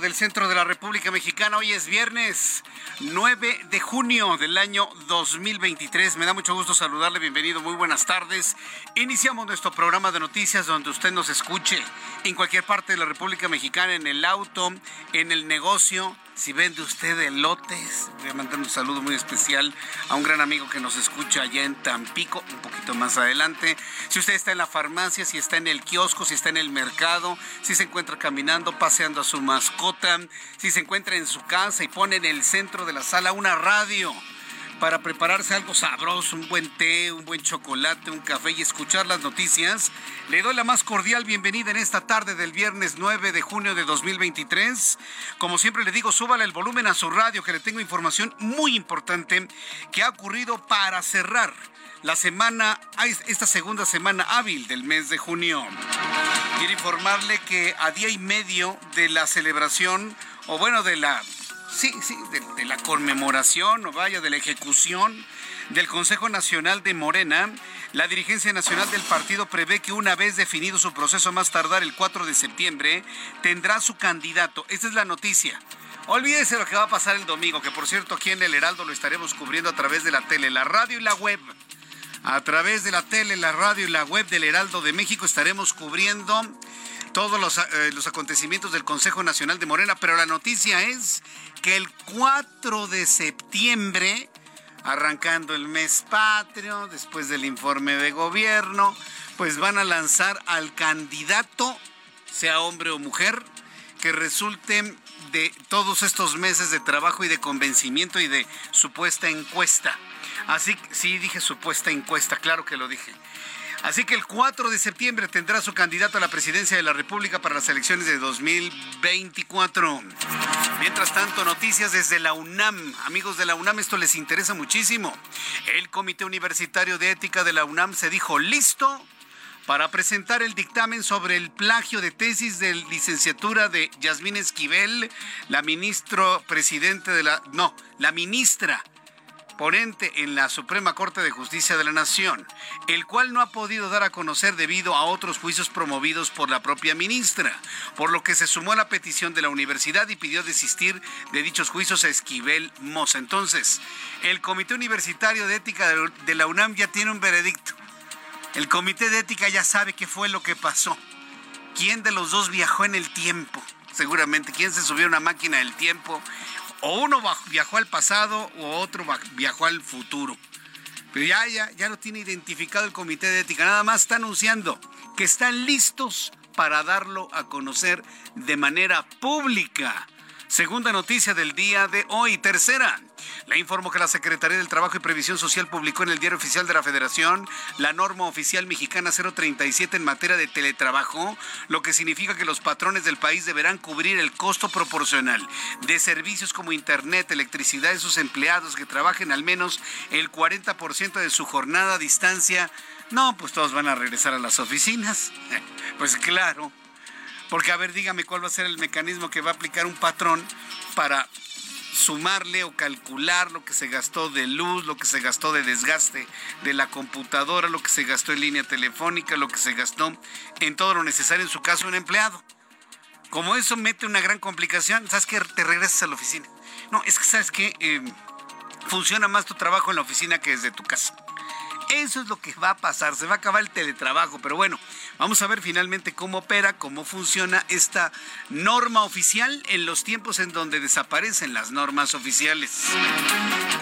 Del centro de la República Mexicana. Hoy es viernes 9 de junio del año 2023. Me da mucho gusto saludarle. Bienvenido, muy buenas tardes. Iniciamos nuestro programa de noticias donde usted nos escuche en cualquier parte de la República Mexicana, en el auto, en el negocio. Si vende usted elotes, voy a mandar un saludo muy especial a un gran amigo que nos escucha allá en Tampico, un poquito más adelante. Si usted está en la farmacia, si está en el kiosco, si está en el mercado, si se encuentra caminando, paseando a su mascota, si se encuentra en su casa y pone en el centro de la sala una radio para prepararse algo sabroso, un buen té, un buen chocolate, un café y escuchar las noticias. Le doy la más cordial bienvenida en esta tarde del viernes 9 de junio de 2023. Como siempre le digo, súbale el volumen a su radio que le tengo información muy importante que ha ocurrido para cerrar la semana, esta segunda semana hábil del mes de junio. Quiero informarle que a día y medio de la celebración, o bueno, de la sí, sí, de, la conmemoración o vaya, de la ejecución del Consejo Nacional de Morena, la dirigencia nacional del partido prevé que una vez definido su proceso más tardar el 4 de septiembre, tendrá su candidato. Esta es la noticia. Olvídese lo que va a pasar el domingo, que por cierto aquí en el Heraldo lo estaremos cubriendo a través de la tele, la radio y la web. A través de la tele, la radio y la web del Heraldo de México estaremos cubriendo todos los, eh, los, acontecimientos del Consejo Nacional de Morena, pero la noticia es que el 4 de septiembre, arrancando el mes patrio, después del informe de gobierno, pues van a lanzar al candidato, sea hombre o mujer, que resulte de todos estos meses de trabajo y de convencimiento y de supuesta encuesta. Así, sí dije supuesta encuesta, claro que lo dije. Así que el 4 de septiembre tendrá su candidato a la presidencia de la República para las elecciones de 2024. Mientras tanto, noticias desde la UNAM. Amigos de la UNAM, esto les interesa muchísimo. El Comité Universitario de Ética de la UNAM se dijo listo para presentar el dictamen sobre el plagio de tesis de licenciatura de Yasmín Esquivel, la ministro presidente de la... No, la ministra ponente en la Suprema Corte de Justicia de la Nación, el cual no ha podido dar a conocer debido a otros juicios promovidos por la propia ministra, por lo que se sumó a la petición de la universidad y pidió desistir de dichos juicios a Esquivel Moza. Entonces, el Comité Universitario de Ética de la UNAM ya tiene un veredicto. El Comité de Ética ya sabe qué fue lo que pasó. ¿Quién de los dos viajó en el tiempo? Seguramente, ¿quién se subió a una máquina del tiempo o uno viajó al pasado o otro viajó al futuro. Pero ya, ya, ya lo tiene identificado el Comité de Ética. Nada más está anunciando que están listos para darlo a conocer de manera pública. Segunda noticia del día de hoy. Tercera, Le informo que la Secretaría del Trabajo y Previsión Social publicó en el Diario Oficial de la Federación la norma oficial mexicana 037 en materia de teletrabajo, lo que significa que los patrones del país deberán cubrir el costo proporcional de servicios como Internet, electricidad de sus empleados que trabajen al menos el 40% de su jornada a distancia. No, pues todos van a regresar a las oficinas. Pues claro. Porque a ver, dígame cuál va a ser el mecanismo que va a aplicar un patrón para sumarle o calcular lo que se gastó de luz, lo que se gastó de desgaste de la computadora, lo que se gastó en línea telefónica, lo que se gastó en todo lo necesario en su caso un empleado. Como eso mete una gran complicación, ¿sabes que Te regresas a la oficina. No, es que sabes que eh, funciona más tu trabajo en la oficina que desde tu casa. Eso es lo que va a pasar, se va a acabar el teletrabajo, pero bueno, vamos a ver finalmente cómo opera, cómo funciona esta norma oficial en los tiempos en donde desaparecen las normas oficiales.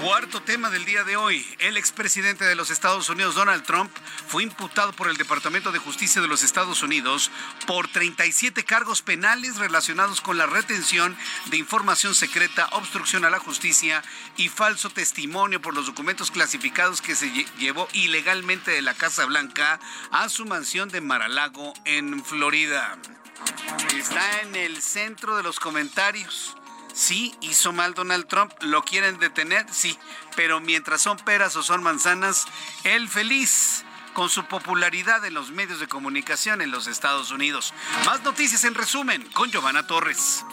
Cuarto tema del día de hoy, el expresidente de los Estados Unidos, Donald Trump, fue imputado por el Departamento de Justicia de los Estados Unidos por 37 cargos penales relacionados con la retención de información secreta, obstrucción a la justicia y falso testimonio por los documentos clasificados que se llevó ilegalmente de la Casa Blanca a su mansión de Maralago en Florida. Está en el centro de los comentarios. Sí, hizo mal Donald Trump, lo quieren detener, sí, pero mientras son peras o son manzanas, él feliz con su popularidad en los medios de comunicación en los Estados Unidos. Más noticias en resumen con Giovanna Torres.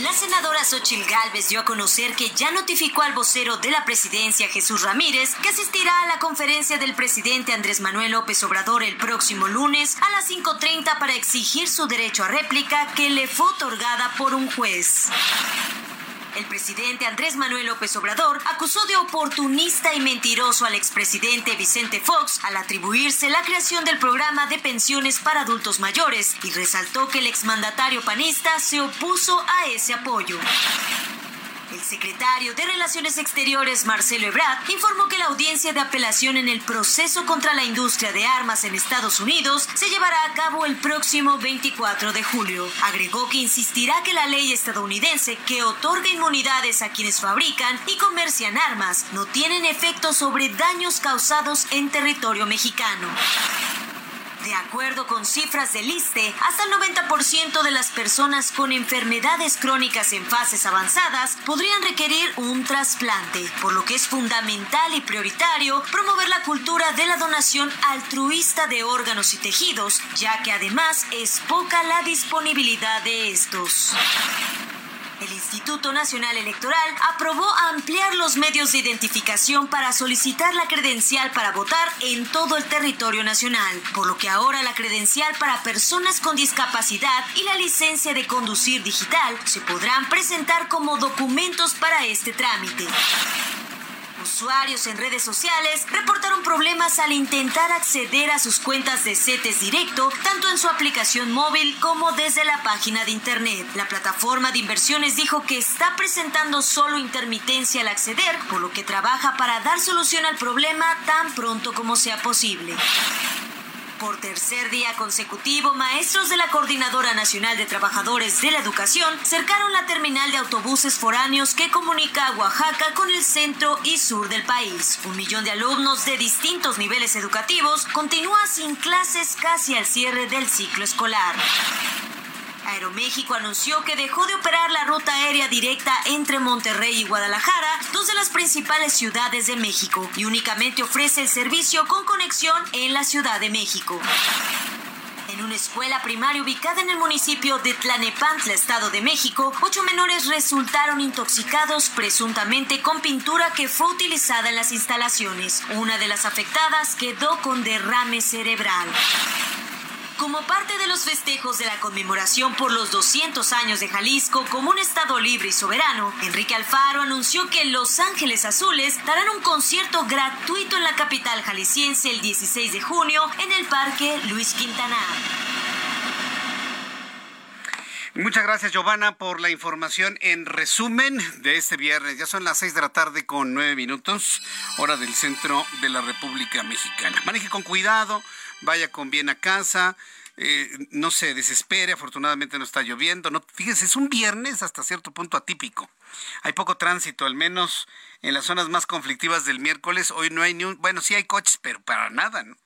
La senadora Xochil Gálvez dio a conocer que ya notificó al vocero de la presidencia, Jesús Ramírez, que asistirá a la conferencia del presidente Andrés Manuel López Obrador el próximo lunes a las 5.30 para exigir su derecho a réplica que le fue otorgada por un juez. El presidente Andrés Manuel López Obrador acusó de oportunista y mentiroso al expresidente Vicente Fox al atribuirse la creación del programa de pensiones para adultos mayores y resaltó que el exmandatario panista se opuso a ese apoyo. El secretario de Relaciones Exteriores, Marcelo Ebrard, informó que la audiencia de apelación en el proceso contra la industria de armas en Estados Unidos se llevará a cabo el próximo 24 de julio. Agregó que insistirá que la ley estadounidense que otorga inmunidades a quienes fabrican y comercian armas no tienen efecto sobre daños causados en territorio mexicano. De acuerdo con cifras del ISTE, hasta el 90% de las personas con enfermedades crónicas en fases avanzadas podrían requerir un trasplante, por lo que es fundamental y prioritario promover la cultura de la donación altruista de órganos y tejidos, ya que además es poca la disponibilidad de estos. El Instituto Nacional Electoral aprobó ampliar los medios de identificación para solicitar la credencial para votar en todo el territorio nacional, por lo que ahora la credencial para personas con discapacidad y la licencia de conducir digital se podrán presentar como documentos para este trámite. Usuarios en redes sociales reportaron problemas al intentar acceder a sus cuentas de CETES Directo, tanto en su aplicación móvil como desde la página de Internet. La plataforma de inversiones dijo que está presentando solo intermitencia al acceder, por lo que trabaja para dar solución al problema tan pronto como sea posible. Por tercer día consecutivo, maestros de la Coordinadora Nacional de Trabajadores de la Educación cercaron la terminal de autobuses foráneos que comunica a Oaxaca con el centro y sur del país. Un millón de alumnos de distintos niveles educativos continúa sin clases casi al cierre del ciclo escolar. Aeroméxico anunció que dejó de operar la ruta aérea directa entre Monterrey y Guadalajara, dos de las principales ciudades de México, y únicamente ofrece el servicio con conexión en la Ciudad de México. En una escuela primaria ubicada en el municipio de Tlanepantla, Estado de México, ocho menores resultaron intoxicados presuntamente con pintura que fue utilizada en las instalaciones. Una de las afectadas quedó con derrame cerebral. Como parte de los festejos de la conmemoración por los 200 años de Jalisco como un estado libre y soberano, Enrique Alfaro anunció que Los Ángeles Azules darán un concierto gratuito en la capital jalisciense el 16 de junio en el Parque Luis Quintana. Muchas gracias, Giovanna, por la información en resumen de este viernes. Ya son las seis de la tarde con nueve minutos, hora del centro de la República Mexicana. Maneje con cuidado, vaya con bien a casa. eh, no se desespere, afortunadamente no está lloviendo. No, fíjese, es un viernes hasta cierto punto atípico. Hay poco tránsito, al menos en las zonas más conflictivas del miércoles. Hoy no hay ni un, bueno, sí hay coches, pero para nada, ¿no?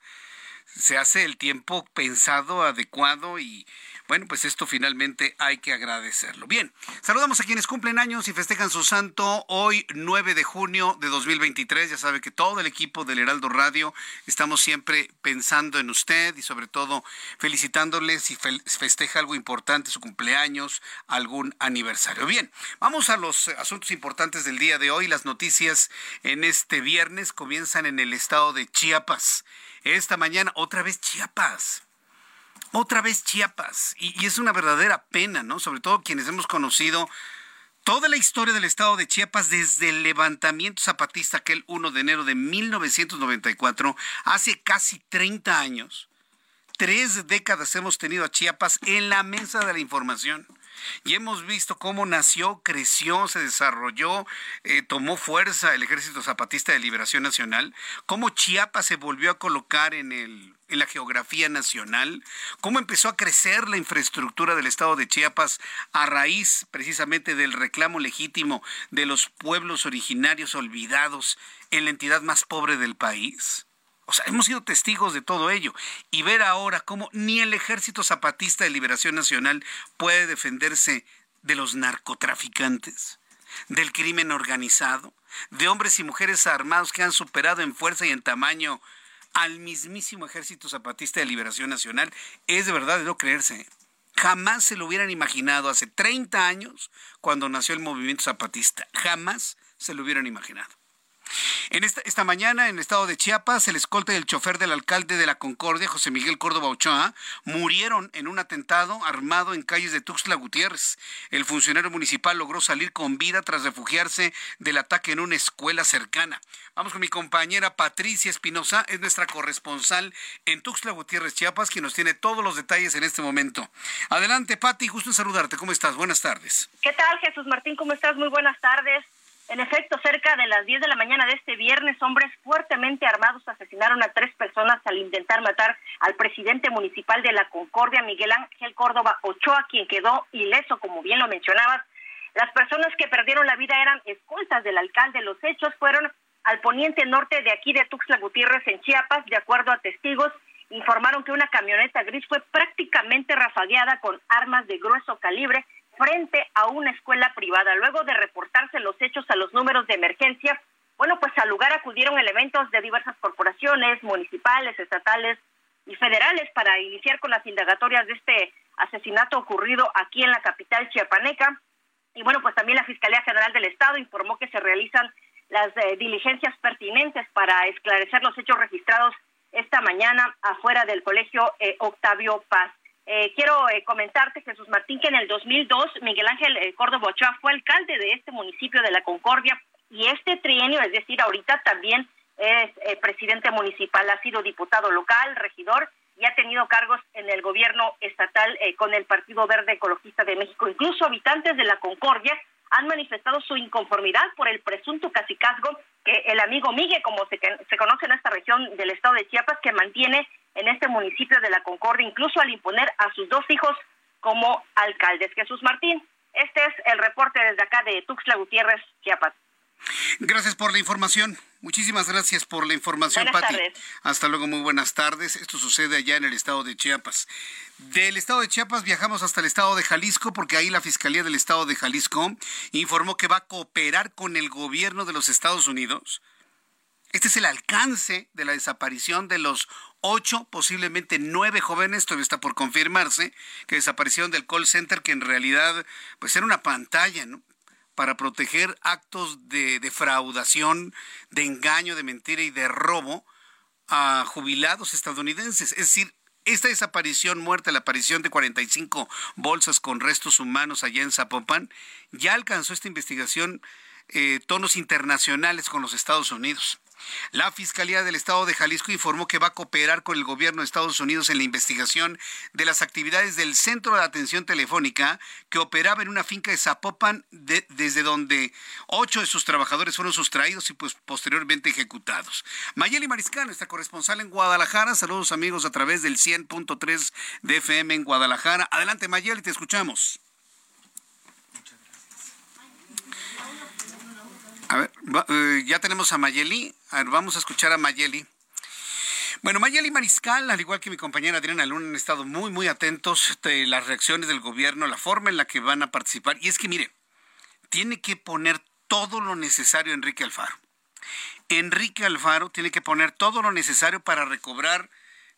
Se hace el tiempo pensado, adecuado y bueno, pues esto finalmente hay que agradecerlo. Bien, saludamos a quienes cumplen años y festejan su santo hoy 9 de junio de 2023. Ya sabe que todo el equipo del Heraldo Radio estamos siempre pensando en usted y sobre todo felicitándole si festeja algo importante, su cumpleaños, algún aniversario. Bien, vamos a los asuntos importantes del día de hoy. Las noticias en este viernes comienzan en el estado de Chiapas. Esta mañana otra vez Chiapas otra vez Chiapas. Y, es una verdadera pena, ¿no? Sobre todo quienes hemos conocido toda la historia del estado de Chiapas desde el levantamiento zapatista aquel 1 de enero de 1994, hace casi 30 años. Tres décadas hemos tenido a Chiapas en la mesa de la información. Y hemos visto cómo nació, creció, se desarrolló, eh, tomó fuerza el Ejército Zapatista de Liberación Nacional, cómo Chiapas se volvió a colocar en el en la geografía nacional, cómo empezó a crecer la infraestructura del estado de Chiapas a raíz precisamente del reclamo legítimo de los pueblos originarios olvidados en la entidad más pobre del país. O sea, hemos sido testigos de todo ello. Y ver ahora cómo ni el Ejército Zapatista de Liberación Nacional puede defenderse de los narcotraficantes, del crimen organizado, de hombres y mujeres armados que han superado en fuerza y en tamaño al mismísimo Ejército Zapatista de Liberación Nacional, es de verdad de no creerse. Jamás se lo hubieran imaginado hace 30 años cuando nació el movimiento zapatista. Jamás se lo hubieran imaginado. En esta, mañana, en el estado de Chiapas, el escolta y el chofer del alcalde de la Concordia, José Miguel Córdoba Ochoa, murieron en un atentado armado en calles de Tuxtla Gutiérrez. El funcionario municipal logró salir con vida tras refugiarse del ataque en una escuela cercana. Vamos con mi compañera Patricia Espinosa, es nuestra corresponsal en Tuxtla Gutiérrez, Chiapas, quien nos tiene todos los detalles en este momento. Adelante, Pati, gusto en saludarte. ¿Cómo estás? Buenas tardes. ¿Qué tal, Jesús Martín? ¿Cómo estás? Muy buenas tardes. En efecto, cerca de las 10 de la mañana de este viernes, hombres fuertemente armados asesinaron a tres personas al intentar matar al presidente municipal de la Concordia, Miguel Ángel Córdoba Ochoa, quien quedó ileso, como bien lo mencionabas. Las personas que perdieron la vida eran escoltas del alcalde. Los hechos fueron al poniente norte de aquí de Tuxtla Gutiérrez, en Chiapas, de acuerdo a testigos. Informaron que una camioneta gris fue prácticamente rafagueada con armas de grueso calibre frente a una escuela privada. Luego de reportarse los hechos a los números de emergencia, bueno, pues al lugar acudieron elementos de diversas corporaciones, municipales, estatales y federales para iniciar con las indagatorias de este asesinato ocurrido aquí en la capital chiapaneca. Y bueno, pues también la Fiscalía General del Estado informó que se realizan las eh, diligencias pertinentes para esclarecer los hechos registrados esta mañana afuera del colegio eh, Octavio Paz. Eh, quiero eh, comentarte, Jesús Martín, que en el 2002 Miguel Ángel eh, Córdoba Ochoa fue alcalde de este municipio de La Concordia y este trienio, es decir, ahorita también es presidente municipal, ha sido diputado local, regidor y ha tenido cargos en el gobierno estatal con el Partido Verde Ecologista de México. Incluso habitantes de La Concordia han manifestado su inconformidad por el presunto cacicazgo que el amigo Miguel, como se, se conoce en esta región del estado de Chiapas, que mantiene en este municipio de La Concordia, incluso al imponer a sus dos hijos como alcaldes. Jesús Martín, este es el reporte desde acá de Tuxtla Gutiérrez, Chiapas. Gracias por la información. Muchísimas gracias por la información, Pati. Hasta luego, muy buenas tardes. Esto sucede allá en el estado de Chiapas. Del estado de Chiapas viajamos hasta el estado de Jalisco porque ahí la Fiscalía del estado de Jalisco informó que va a cooperar con el gobierno de los Estados Unidos. Este es el alcance de la desaparición de los ocho, posiblemente nueve jóvenes, todavía está por confirmarse, que desaparecieron del call center, que en realidad pues era una pantalla, para proteger actos de defraudación, de engaño, de mentira y de robo a jubilados estadounidenses. Es decir, esta desaparición, muerte, la aparición de 45 bolsas con restos humanos allá en Zapopan, ya alcanzó esta investigación eh, tonos internacionales con los Estados Unidos. La Fiscalía del Estado de Jalisco informó que va a cooperar con el gobierno de Estados Unidos en la investigación de las actividades del Centro de Atención Telefónica que operaba en una finca de Zapopan desde donde ocho de sus trabajadores fueron sustraídos y pues posteriormente ejecutados. Mayeli Mariscal, nuestra corresponsal en Guadalajara. Saludos amigos a través del 100.3 de FM en Guadalajara. Adelante Mayeli, te escuchamos. A ver, eh, ya tenemos a Mayeli. A ver, vamos a escuchar a Mayeli. Bueno, Mayeli Mariscal, al igual que mi compañera Adriana Luna, han estado muy, muy atentos de las reacciones del gobierno, la forma en la que van a participar. Y es que, mire, tiene que poner todo lo necesario Enrique Alfaro. Enrique Alfaro tiene que poner todo lo necesario para recobrar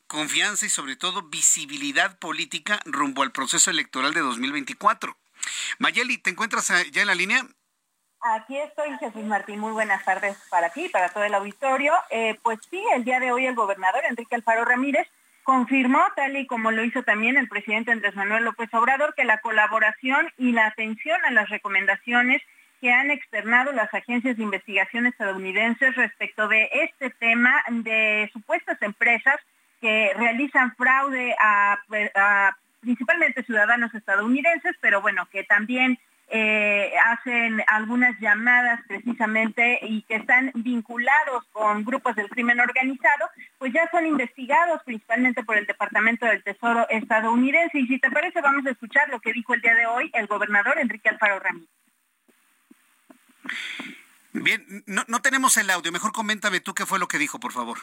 confianza y sobre todo visibilidad política rumbo al proceso electoral de 2024. Mayeli, ¿te encuentras ya en la línea? Aquí estoy, Jesús Martín. Muy buenas tardes para ti, para todo el auditorio. Eh, pues sí, el día de hoy el gobernador Enrique Alfaro Ramírez confirmó, tal y como lo hizo también el presidente Andrés Manuel López Obrador, que la colaboración y la atención a las recomendaciones que han externado las agencias de investigación estadounidenses respecto de este tema de supuestas empresas que realizan fraude a principalmente ciudadanos estadounidenses, pero bueno, que también eh, hacen algunas llamadas precisamente y que están vinculados con grupos del crimen organizado, pues ya son investigados principalmente por el Departamento del Tesoro estadounidense. Y si te parece, vamos a escuchar lo que dijo el día de hoy el gobernador Enrique Alfaro Ramírez. Bien, no, no tenemos el audio. Mejor coméntame tú qué fue lo que dijo, por favor.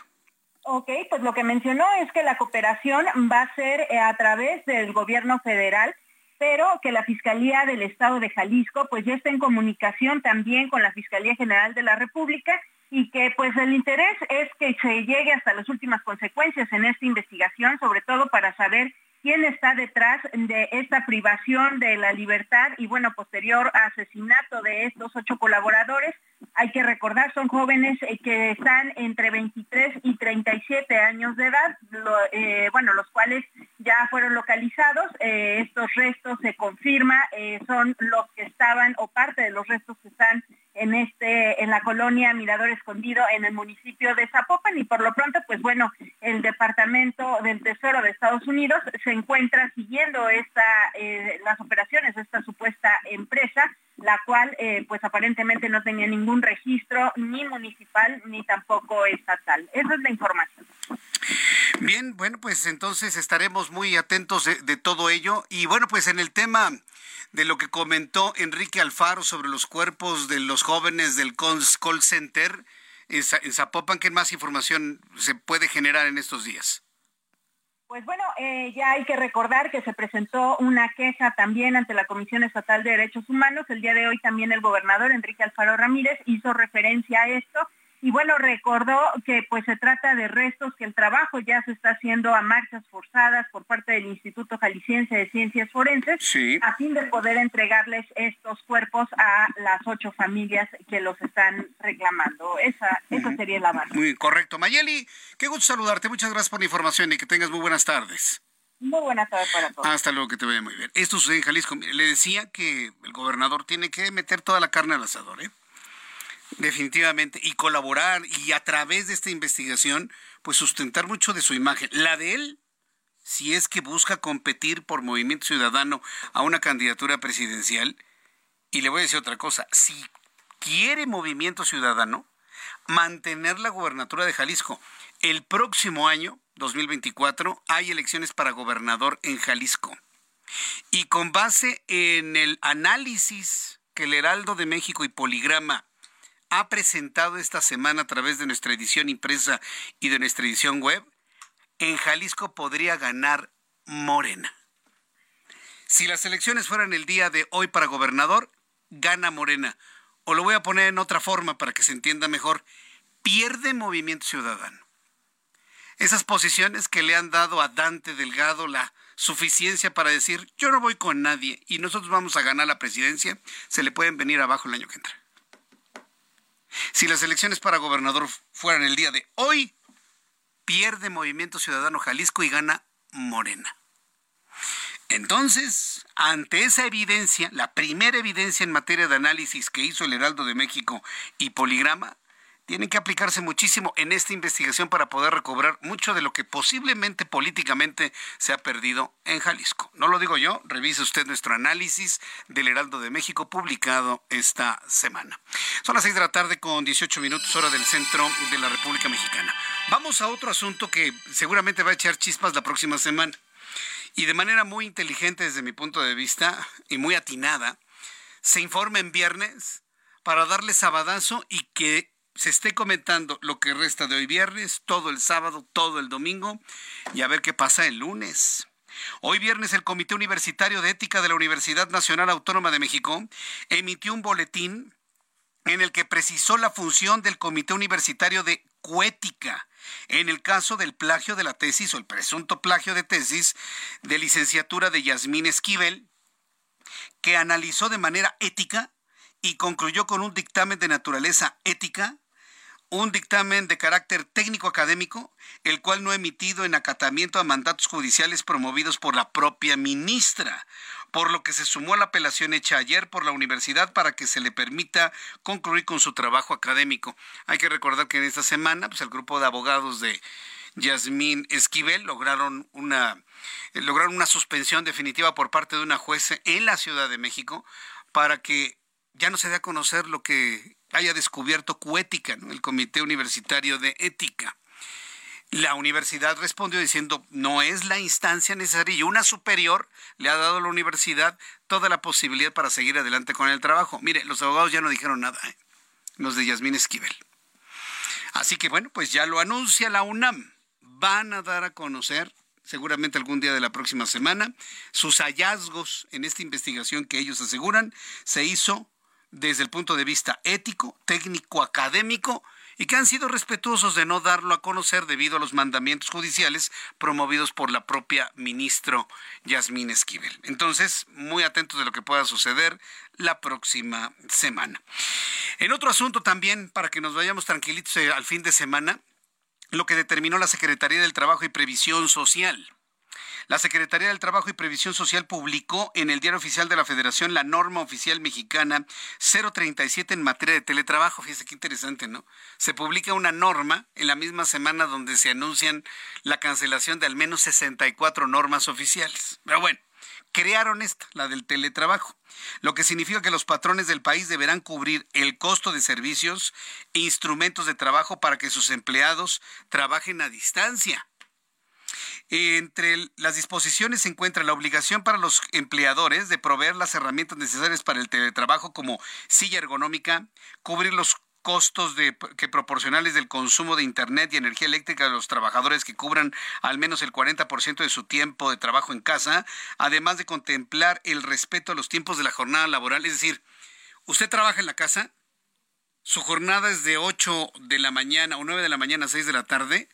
Ok, pues lo que mencionó es que la cooperación va a ser eh, a través del gobierno federal pero que la Fiscalía del Estado de Jalisco pues ya está en comunicación también con la Fiscalía General de la República y que pues el interés es que se llegue hasta las últimas consecuencias en esta investigación, sobre todo para saber quién está detrás de esta privación de la libertad y bueno, posterior asesinato de estos ocho colaboradores. Hay que recordar, son jóvenes eh, que están entre 23 y 37 años de edad, eh, bueno, los cuales ya fueron localizados. Eh, estos restos se confirma, son los que estaban o parte de los restos que están en este en la colonia Mirador Escondido en el municipio de Zapopan y por lo pronto pues bueno el departamento del Tesoro de Estados Unidos se encuentra siguiendo esta eh, las operaciones de esta supuesta empresa la cual eh, pues aparentemente no tenía ningún registro ni municipal ni tampoco estatal esa es la información Bien, bueno, pues entonces estaremos muy atentos de todo ello. Y bueno, pues en el tema de lo que comentó Enrique Alfaro sobre los cuerpos de los jóvenes del call center en Zapopan. ¿Qué más información se puede generar en estos días? Pues bueno, eh, ya hay que recordar que se presentó una queja también ante la Comisión Estatal de Derechos Humanos. El día de hoy también el gobernador Enrique Alfaro Ramírez hizo referencia a esto y bueno, recordó que pues se trata de restos, que el trabajo ya se está haciendo a marchas forzadas por parte del Instituto Jalisciense de Ciencias Forenses, a fin de poder entregarles estos cuerpos a las ocho familias que los están reclamando. Esa, sería la base. Muy correcto. Mayeli, qué gusto saludarte. Muchas gracias por la información y que tengas muy buenas tardes. Muy buenas tardes para todos. Hasta luego, que te vaya muy bien. Esto sucede en Jalisco. Le decía que el gobernador tiene que meter toda la carne al asador, ¿eh? Definitivamente, y colaborar y a través de esta investigación, pues sustentar mucho de su imagen. La de él, si es que busca competir por Movimiento Ciudadano a una candidatura presidencial, y le voy a decir otra cosa, si quiere Movimiento Ciudadano, mantener la gubernatura de Jalisco. El próximo año, 2024, hay elecciones para gobernador en Jalisco. Y con base en el análisis que el Heraldo de México y Poligrama ha presentado esta semana a través de nuestra edición impresa y de nuestra edición web, en Jalisco podría ganar Morena. Si las elecciones fueran el día de hoy para gobernador, gana Morena. O lo voy a poner en otra forma para que se entienda mejor. Pierde Movimiento Ciudadano. Esas posiciones que le han dado a Dante Delgado la suficiencia para decir yo no voy con nadie y nosotros vamos a ganar la presidencia, se le pueden venir abajo el año que entra. Si las elecciones para gobernador fueran el día de hoy, pierde Movimiento Ciudadano Jalisco y gana Morena. Entonces, ante esa evidencia, la primera evidencia en materia de análisis que hizo el Heraldo de México y Poligrama, tienen que aplicarse muchísimo en esta investigación para poder recobrar mucho de lo que posiblemente políticamente se ha perdido en Jalisco. No lo digo yo, revise usted nuestro análisis del Heraldo de México publicado esta semana. Son las seis de la tarde con 18 minutos hora del centro de la República Mexicana. Vamos a otro asunto que seguramente va a echar chispas la próxima semana. Y de manera muy inteligente desde mi punto de vista y muy atinada, se informa en viernes para darle sabadazo y que se esté comentando lo que resta de hoy viernes, todo el sábado, todo el domingo y a ver qué pasa el lunes. Hoy viernes el Comité Universitario de Ética de la Universidad Nacional Autónoma de México emitió un boletín en el que precisó la función del Comité Universitario de Coética en el caso del plagio de la tesis o el presunto plagio de tesis de licenciatura de Yasmín Esquivel, que analizó de manera ética y concluyó con un dictamen de naturaleza ética un dictamen de carácter técnico académico, el cual no ha emitido en acatamiento a mandatos judiciales promovidos por la propia ministra, por lo que se sumó a la apelación hecha ayer por la universidad para que se le permita concluir con su trabajo académico. Hay que recordar que en esta semana, pues el grupo de abogados de Yasmín Esquivel lograron una lograron una suspensión definitiva por parte de una juez en la Ciudad de México para que ya no se dé a conocer lo que haya descubierto Cuética, el Comité Universitario de Ética. La universidad respondió diciendo, no es la instancia necesaria y una superior le ha dado a la universidad toda la posibilidad para seguir adelante con el trabajo. Mire, los abogados ya no dijeron nada, ¿eh? los de Yasmín Esquivel. Así que bueno, pues ya lo anuncia la UNAM. Van a dar a conocer, seguramente algún día de la próxima semana, sus hallazgos en esta investigación que ellos aseguran se hizo desde el punto de vista ético, técnico, académico y que han sido respetuosos de no darlo a conocer debido a los mandamientos judiciales promovidos por la propia ministro Yasmín Esquivel. Entonces, muy atentos de lo que pueda suceder la próxima semana. En otro asunto también, para que nos vayamos tranquilitos eh, al fin de semana, lo que determinó la Secretaría del Trabajo y Previsión Social. La Secretaría del Trabajo y Previsión Social publicó en el Diario Oficial de la Federación la norma oficial mexicana 037 en materia de teletrabajo. Fíjese qué interesante, ¿no? Se publica una norma en la misma semana donde se anuncian la cancelación de al menos 64 normas oficiales. Pero bueno, crearon esta, la del teletrabajo, lo que significa que los patrones del país deberán cubrir el costo de servicios e instrumentos de trabajo para que sus empleados trabajen a distancia. Entre las disposiciones se encuentra la obligación para los empleadores de proveer las herramientas necesarias para el teletrabajo como silla ergonómica, cubrir los costos de, que proporcionales del consumo de Internet y energía eléctrica de los trabajadores que cubran al menos el 40% de su tiempo de trabajo en casa, además de contemplar el respeto a los tiempos de la jornada laboral. Es decir, usted trabaja en la casa, su jornada es de 8 de la mañana o 9 de la mañana a 6 de la tarde,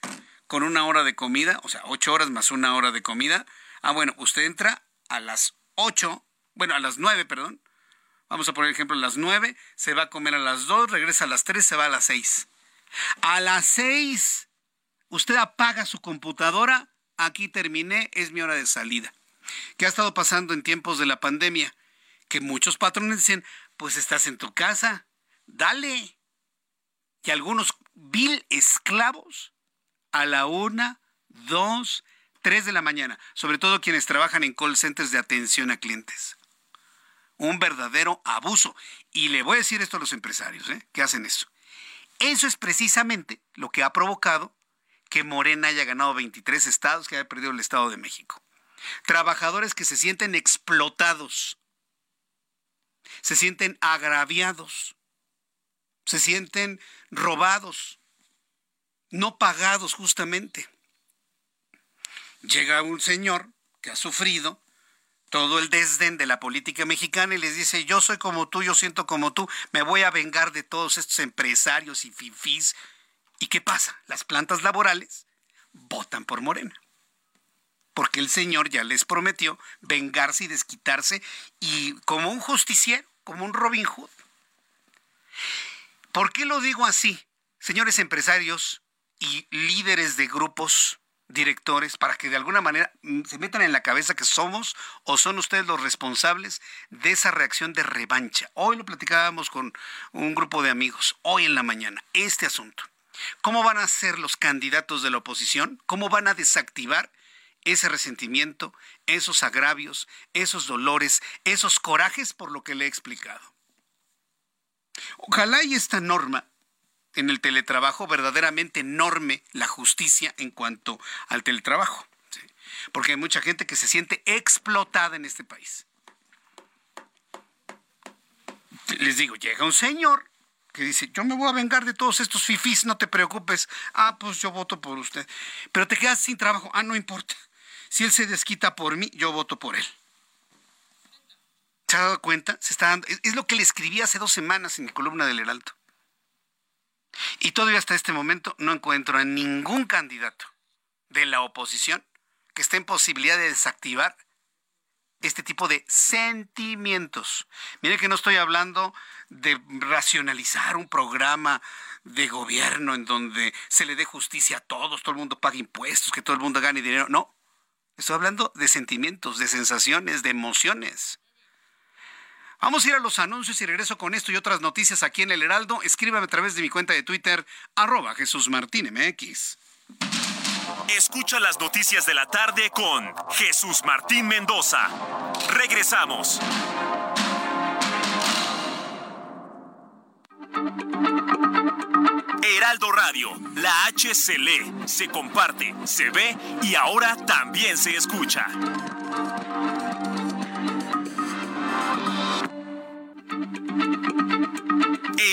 con una hora de comida, o sea, ocho horas más una hora de comida. Ah, bueno, usted entra a las ocho, bueno, a las nueve, perdón. Vamos a poner ejemplo, a las nueve, se va a comer a las dos, regresa a las tres, se va a las seis. A las seis, usted apaga su computadora, aquí terminé, es mi hora de salida. ¿Qué ha estado pasando en tiempos de la pandemia? Que muchos patrones dicen, pues estás en tu casa, dale. Y algunos vil esclavos a la una, dos, tres de la mañana, sobre todo quienes trabajan en call centers de atención a clientes. Un verdadero abuso. Y le voy a decir esto a los empresarios ¿eh? que hacen eso. Eso es precisamente lo que ha provocado que Morena haya ganado 23 estados, que haya perdido el Estado de México. Trabajadores que se sienten explotados, se sienten agraviados, se sienten robados, no pagados justamente. Llega un señor que ha sufrido todo el desdén de la política mexicana y les dice, yo soy como tú, yo siento como tú, me voy a vengar de todos estos empresarios y fifís. ¿Y qué pasa? Las plantas laborales votan por Morena. Porque el señor ya les prometió vengarse y desquitarse y como un justiciero, como un Robin Hood. ¿Por qué lo digo así? Señores empresarios, y líderes de grupos directores para que de alguna manera mm, se metan en la cabeza que somos o son ustedes los responsables de esa reacción de revancha. Hoy lo platicábamos con un grupo de amigos, hoy en la mañana, este asunto. ¿Cómo van a ser los candidatos de la oposición? ¿Cómo van a desactivar ese resentimiento, esos agravios, esos dolores, esos corajes por lo que le he explicado? Ojalá y esta norma en el teletrabajo verdaderamente enorme la justicia en cuanto al teletrabajo. Porque hay mucha gente que se siente explotada en este país. Les digo, llega un señor que dice, yo me voy a vengar de todos estos fifís, no te preocupes. Ah, pues yo voto por usted. Pero te quedas sin trabajo. Ah, no importa. Si él se desquita por mí, yo voto por él. ¿Se ha dado cuenta? Se está dando, es, lo que le escribí hace dos semanas en mi columna del Heraldo. Y todavía hasta este momento no encuentro a ningún candidato de la oposición que esté en posibilidad de desactivar este tipo de sentimientos. Mire que no estoy hablando de racionalizar un programa de gobierno en donde se le dé justicia a todos, todo el mundo pague impuestos, que todo el mundo gane dinero. No, estoy hablando de sentimientos, de sensaciones, de emociones. Vamos a ir a los anuncios y regreso con esto y otras noticias aquí en El Heraldo. Escríbame a través de mi cuenta de Twitter, arroba Jesús Martín MX. Escucha las noticias de la tarde con Jesús Martín Mendoza. Regresamos. Heraldo Radio, la H se lee, se comparte, se ve y ahora también se escucha.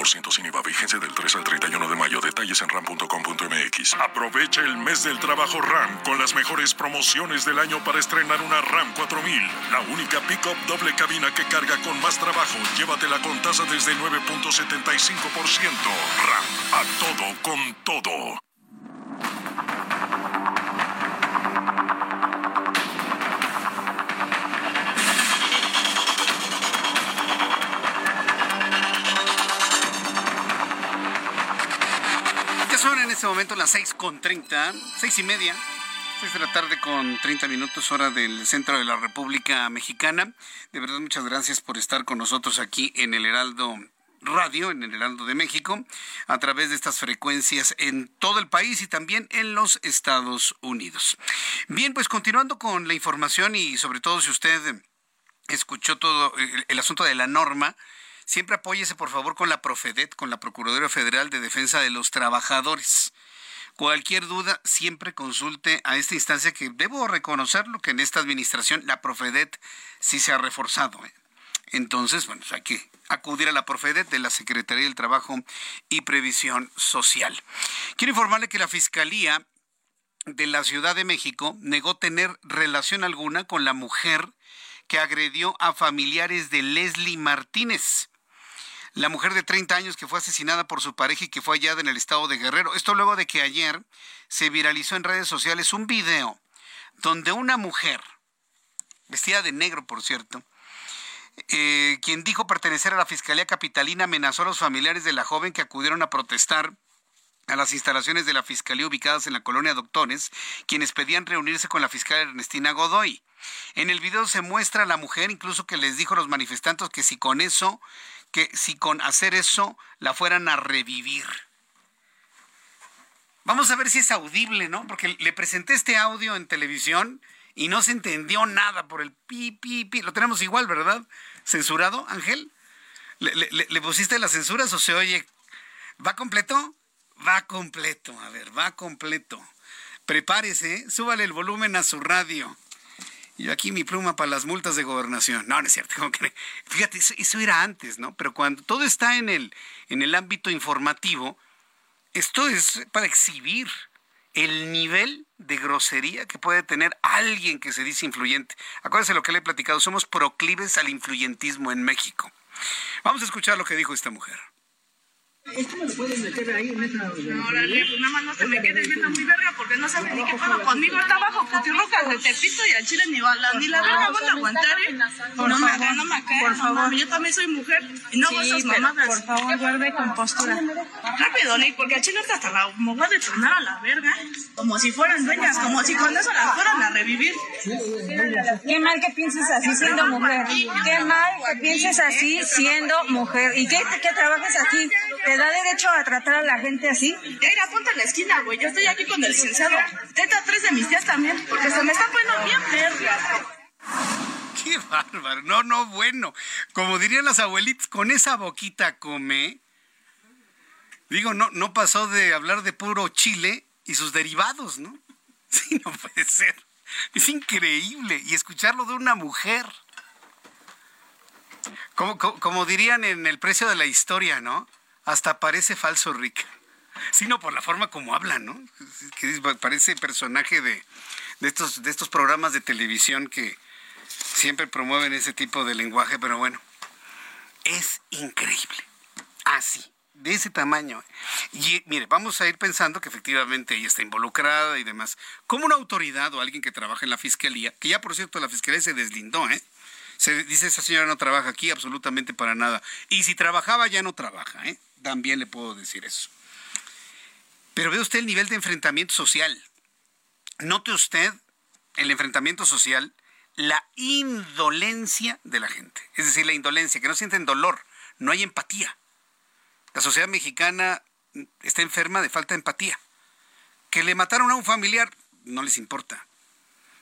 31.1% sin IVA. Vigencia del 3 al 31 de mayo. Detalles en ram.com.mx. Aprovecha el mes del trabajo RAM con las mejores promociones del año para estrenar una RAM 4000. La única pickup doble cabina que carga con más trabajo. Llévatela con tasa desde 9.75%. RAM. A todo con todo. Este momento las 6 con 30, 6 y media, 6 de la tarde con 30 minutos hora del centro de la República Mexicana. De verdad, muchas gracias por estar con nosotros aquí en el Heraldo Radio, en el Heraldo de México, a través de estas frecuencias en todo el país y también en los Estados Unidos. Bien, pues continuando con la información y sobre todo si usted escuchó todo el, el asunto de la norma, siempre apóyese por favor con la Profedet, con la Procuraduría Federal de Defensa de los Trabajadores. Cualquier duda, siempre consulte a esta instancia que debo reconocerlo que en esta administración la Profedet sí se ha reforzado. ¿eh? Entonces, bueno, hay que acudir a la Profedet de la Secretaría del Trabajo y Previsión Social. Quiero informarle que la Fiscalía de la Ciudad de México negó tener relación alguna con la mujer que agredió a familiares de Leslie Martínez la mujer de 30 años que fue asesinada por su pareja y que fue hallada en el estado de Guerrero. Esto luego de que ayer se viralizó en redes sociales un video donde una mujer, vestida de negro por cierto, eh, quien dijo pertenecer a la Fiscalía Capitalina, amenazó a los familiares de la joven que acudieron a protestar a las instalaciones de la Fiscalía ubicadas en la colonia Doctores, quienes pedían reunirse con la fiscal Ernestina Godoy. En el video se muestra a la mujer incluso que les dijo a los manifestantes que si con eso que si con hacer eso la fueran a revivir. Vamos a ver si es audible, ¿no? Porque le presenté este audio en televisión y no se entendió nada por el pi, pi, pi. Lo tenemos igual, ¿verdad? ¿Censurado, Ángel? ¿Le, le pusiste las censuras o se oye? ¿Va completo? Va completo, a ver, va completo. Prepárese, ¿eh? súbale el volumen a su radio. Yo aquí mi pluma para las multas de gobernación. No, no es cierto. fíjate, eso, era antes, ¿no? Pero cuando todo está en el, en el ámbito informativo, esto es para exhibir el nivel de grosería que puede tener alguien que se dice influyente. Acuérdense lo que le he platicado, somos proclives al influyentismo en México. Vamos a escuchar lo que dijo esta mujer. ¿Esto me lo pueden meter ahí en esa.? Órale, pues nada más no te me quedes viendo muy verga porque no sabes ni qué pedo conmigo. Está bajo putirrucas de Tepito y al chile ni, la, ni la verga van a aguantar, ¿eh? No me hagan, no me caen. Por favor. Yo también soy mujer y no vos sos mamadas. Por favor, guarde con postura. Rápido, Nick, porque al chile hasta la me voy a detonar a la verga. Como si fueran dueñas, como si con eso las fueran a revivir. Qué mal que pienses así siendo mujer. Qué mal que pienses así siendo mujer. ¿Y qué, que trabajes aquí? ¿Te da derecho a tratar a la gente así? Ya ir a punta en la esquina, güey. Yo estoy aquí con el licenciado. Teta tres de mis tías también, porque se me está poniendo bien verga. Qué bárbaro. No, no, bueno. Como dirían las abuelitas, con esa boquita come. Digo, no, no pasó de hablar de puro chile y sus derivados, ¿no? Sí, no puede ser. Es increíble. Y escucharlo de una mujer. Como, como dirían en el precio de la historia, ¿no? Hasta parece falso Rick. Sino por la forma como habla, ¿no? Que parece personaje de, estos, de estos programas de televisión que siempre promueven ese tipo de lenguaje, pero bueno, es increíble. Así, de ese tamaño. Y mire, vamos a ir pensando que efectivamente ella está involucrada y demás. Como una autoridad o alguien que trabaja en la fiscalía, que ya por cierto la fiscalía se deslindó, ¿eh? Se dice, esa señora no trabaja aquí absolutamente para nada. Y si trabajaba, ya no trabaja, ¿eh? También le puedo decir eso. Pero ve usted el nivel de enfrentamiento social. Note usted el enfrentamiento social, la indolencia de la gente. Es decir, la indolencia, que no sienten dolor, no hay empatía. La sociedad mexicana está enferma de falta de empatía. Que le mataron a un familiar, no les importa.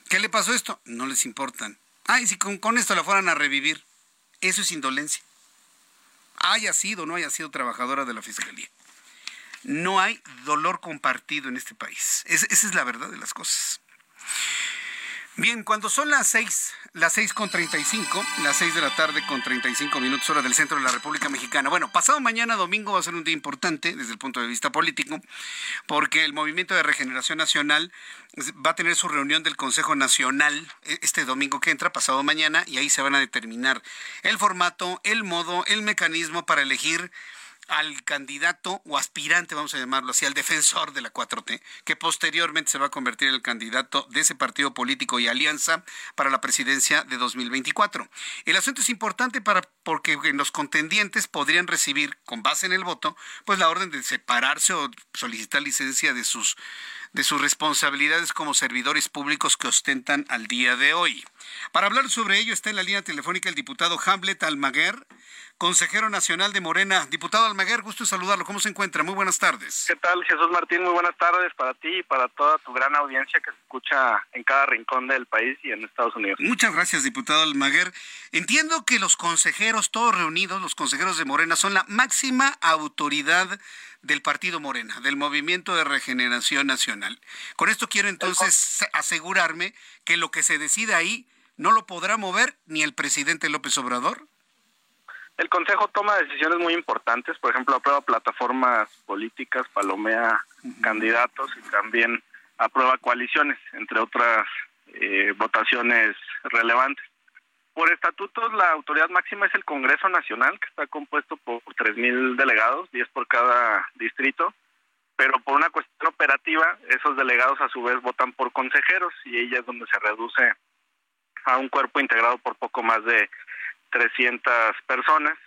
¿Qué le pasó esto? No les importan. Ay, si con, con esto la fueran a revivir. Eso es indolencia haya sido o no haya sido trabajadora de la Fiscalía. No hay dolor compartido en este país. esa es la verdad de las cosas. Bien, cuando son las seis, las seis con treinta y cinco, las seis de la tarde con treinta y cinco minutos hora del centro de la República Mexicana. Bueno, pasado mañana domingo va a ser un día importante desde el punto de vista político, porque el Movimiento de Regeneración Nacional va a tener su reunión del Consejo Nacional e, este domingo que entra, pasado mañana, y ahí se van a determinar el formato, el modo, el mecanismo para elegir al candidato o aspirante, vamos a llamarlo así, al defensor de la 4T, que posteriormente se va a convertir en el candidato de ese partido político y alianza para la presidencia de 2024. El asunto es importante para porque los contendientes podrían recibir, con base en el voto, pues la orden de separarse o solicitar licencia de sus de sus responsabilidades como servidores públicos que ostentan al día de hoy. Para hablar sobre ello está en la línea telefónica el diputado Hamlet Almaguer, consejero nacional de Morena. Diputado Almaguer, gusto saludarlo. ¿Cómo se encuentra? Muy buenas tardes. ¿Qué tal, Jesús Martín? Muy buenas tardes para ti y para toda tu gran audiencia que se escucha en cada rincón del país y en Estados Unidos. Muchas gracias, diputado Almaguer. Entiendo que los consejeros, todos reunidos, los consejeros de Morena, son la máxima autoridad del Partido Morena, del Movimiento de Regeneración Nacional. Con esto quiero entonces asegurarme que lo que se decida ahí no lo podrá mover ni el presidente López Obrador. El Consejo toma decisiones muy importantes, por ejemplo, aprueba plataformas políticas, palomea candidatos y también aprueba coaliciones, entre otras eh, votaciones relevantes. Por estatutos, la autoridad máxima es el Congreso Nacional, que está compuesto por 3.000 delegados, 10 por cada distrito, pero por una cuestión operativa, esos delegados a su vez votan por consejeros y ella es donde se reduce a un cuerpo integrado por poco más de 300 personas.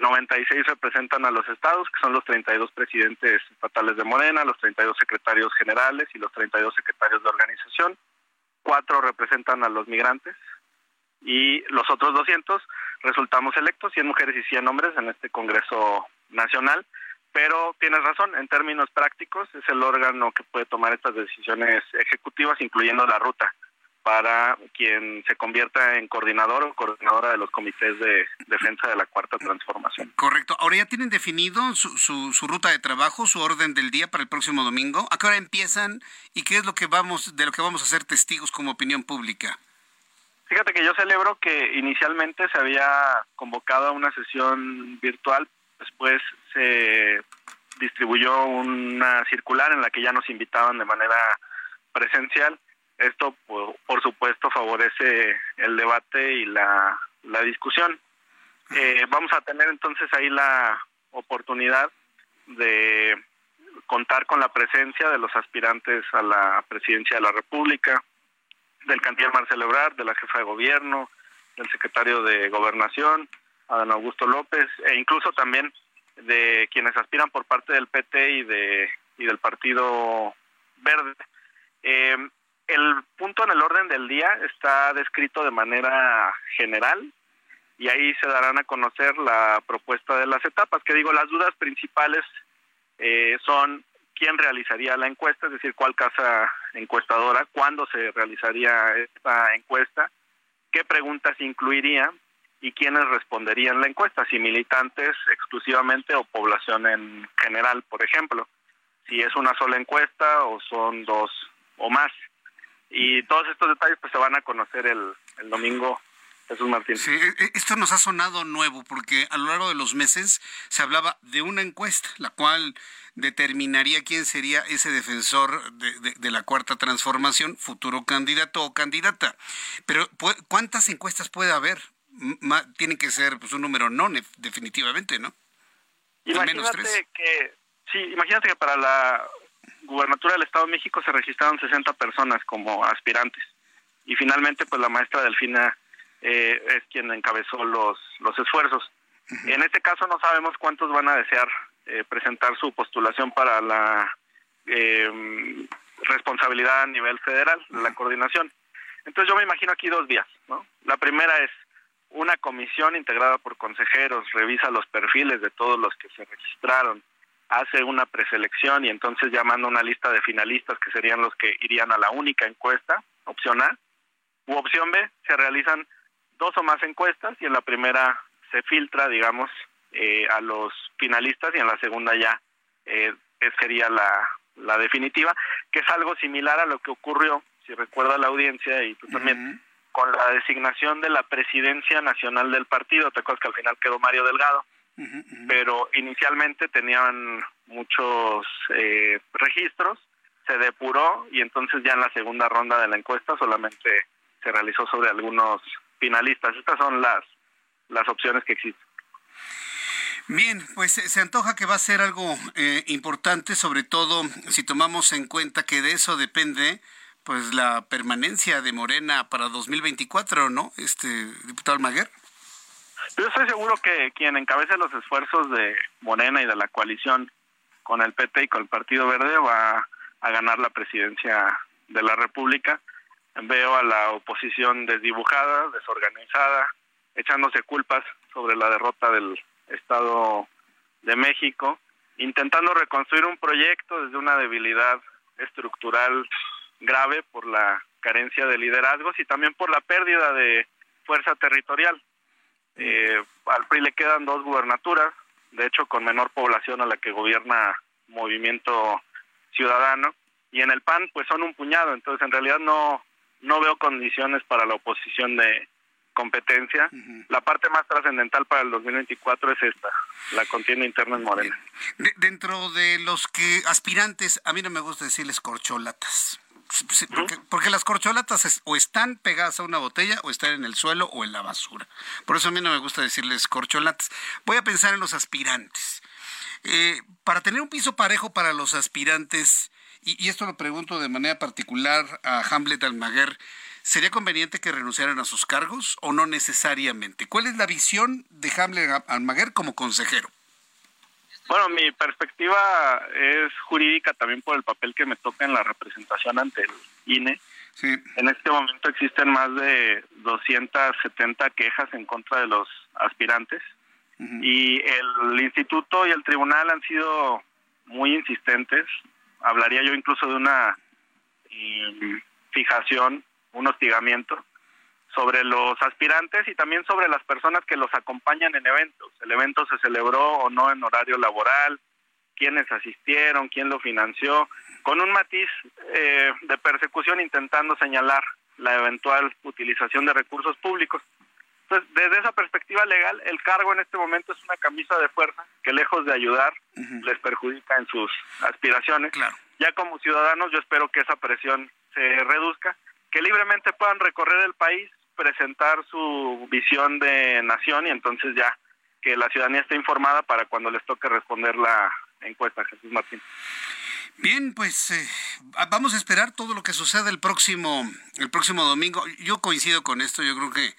96 eh, representan a los estados, que son los 32 presidentes estatales de Morena, los 32 secretarios generales y los 32 secretarios de organización. Cuatro representan a los migrantes y los otros 200 resultamos electos, 100 mujeres y 100 hombres en este Congreso Nacional. Pero tienes razón, en términos prácticos es el órgano que puede tomar estas decisiones ejecutivas, incluyendo la ruta para quien se convierta en coordinador o coordinadora de los comités de defensa de la cuarta transformación. Correcto. Ahora ya tienen definido su, su, ruta de trabajo, su orden del día para el próximo domingo. ¿A qué hora empiezan y qué es lo que vamos de lo que vamos a ser testigos como opinión pública? Fíjate que yo celebro que inicialmente se había convocado a una sesión virtual, después se distribuyó una circular en la que ya nos invitaban de manera presencial esto, por, supuesto, favorece el debate y la, discusión. Eh, vamos a tener entonces ahí la oportunidad de contar con la presencia de los aspirantes a la presidencia de la República, del canciller Marcelo Ebrard, de la jefa de gobierno, del secretario de Gobernación, Adán Augusto López, e incluso también de quienes aspiran por parte del PT y de y del Partido Verde. Eh, el punto en el orden del día está descrito de manera general y ahí se darán a conocer la propuesta de las etapas, que digo, las dudas principales eh, son quién realizaría la encuesta, es decir, cuál casa encuestadora, cuándo se realizaría esta encuesta, qué preguntas incluiría y quiénes responderían la encuesta, si militantes exclusivamente o población en general, por ejemplo, si es una sola encuesta o son dos o más. Y todos estos detalles pues se van a conocer el, el domingo Jesús Martín. Sí, e, e, esto nos ha sonado nuevo porque a lo largo de los meses se hablaba de una encuesta, la cual determinaría quién sería ese defensor de, de, la cuarta transformación, futuro candidato o candidata. Pero ¿cuántas encuestas puede haber? tiene que ser pues, un número no, definitivamente, ¿no? Imagínate que, sí, imagínate que para la gubernatura del Estado de México se registraron 60 personas como aspirantes y finalmente pues la maestra Delfina eh, es quien encabezó los, los esfuerzos. En este caso no sabemos cuántos van a desear eh, presentar su postulación para la eh, responsabilidad a nivel federal, la coordinación. Entonces yo me imagino aquí dos vías. ¿no? La primera es una comisión integrada por consejeros, revisa los perfiles de todos los que se registraron, hace una preselección y entonces llamando una lista de finalistas que serían los que irían a la única encuesta, opción A, u opción B, se realizan dos o más encuestas y en la primera se filtra, digamos, eh, a los finalistas y en la segunda ya eh, sería la, la definitiva, que es algo similar a lo que ocurrió, si recuerda la audiencia y tú también, con la designación de la presidencia nacional del partido. Te acuerdas que al final quedó Mario Delgado, pero inicialmente tenían muchos eh, registros, se depuró y entonces ya en la segunda ronda de la encuesta solamente se realizó sobre algunos finalistas. Estas son las, las opciones que existen. Bien, pues se antoja que va a ser algo eh, importante, sobre todo si tomamos en cuenta que de eso depende pues la permanencia de Morena para 2024, ¿no? Este diputado Almaguer. Yo estoy seguro que quien encabece los esfuerzos de Morena y de la coalición con el PT y con el Partido Verde va a ganar la presidencia de la República. Veo a la oposición desdibujada, desorganizada, echándose culpas sobre la derrota del Estado de México, intentando reconstruir un proyecto desde una debilidad estructural grave por la carencia de liderazgos y también por la pérdida de fuerza territorial. Eh, al PRI le quedan dos gubernaturas, de hecho con menor población a la que gobierna Movimiento Ciudadano, y en el PAN pues son un puñado, entonces en realidad no, no veo condiciones para la oposición de competencia. La parte más trascendental para el 2024 es esta, la contienda interna en Morena. dentro de los que aspirantes, a mí no me gusta decirles corcholatas, porque, las corcholatas o están pegadas a una botella o están en el suelo o en la basura. Por eso a mí no me gusta decirles corcholatas. Voy a pensar en los aspirantes. Eh, para tener un piso parejo para los aspirantes, y, esto lo pregunto de manera particular a Hamlet Almaguer, ¿sería conveniente que renunciaran a sus cargos o no necesariamente? ¿Cuál es la visión de Hamlet Almaguer como consejero? Bueno, mi perspectiva es jurídica también por el papel que me toca en la representación ante el INE. En este momento existen más de 270 quejas en contra de los aspirantes y el instituto y el tribunal han sido muy insistentes. Hablaría yo incluso de una mm, fijación, un hostigamiento sobre los aspirantes y también sobre las personas que los acompañan en eventos. El evento se celebró o no en horario laboral, quiénes asistieron, quién lo financió, con un matiz eh, de persecución intentando señalar la eventual utilización de recursos públicos. Entonces, desde esa perspectiva legal, el cargo en este momento es una camisa de fuerza que lejos de ayudar, les perjudica en sus aspiraciones. Ya como ciudadanos, yo espero que esa presión se reduzca, que libremente puedan recorrer el país presentar su visión de nación y entonces ya que la ciudadanía esté informada para cuando les toque responder la encuesta, Jesús Martín. Bien, pues eh, vamos a esperar todo lo que suceda el próximo, el próximo domingo. Yo coincido con esto, yo creo que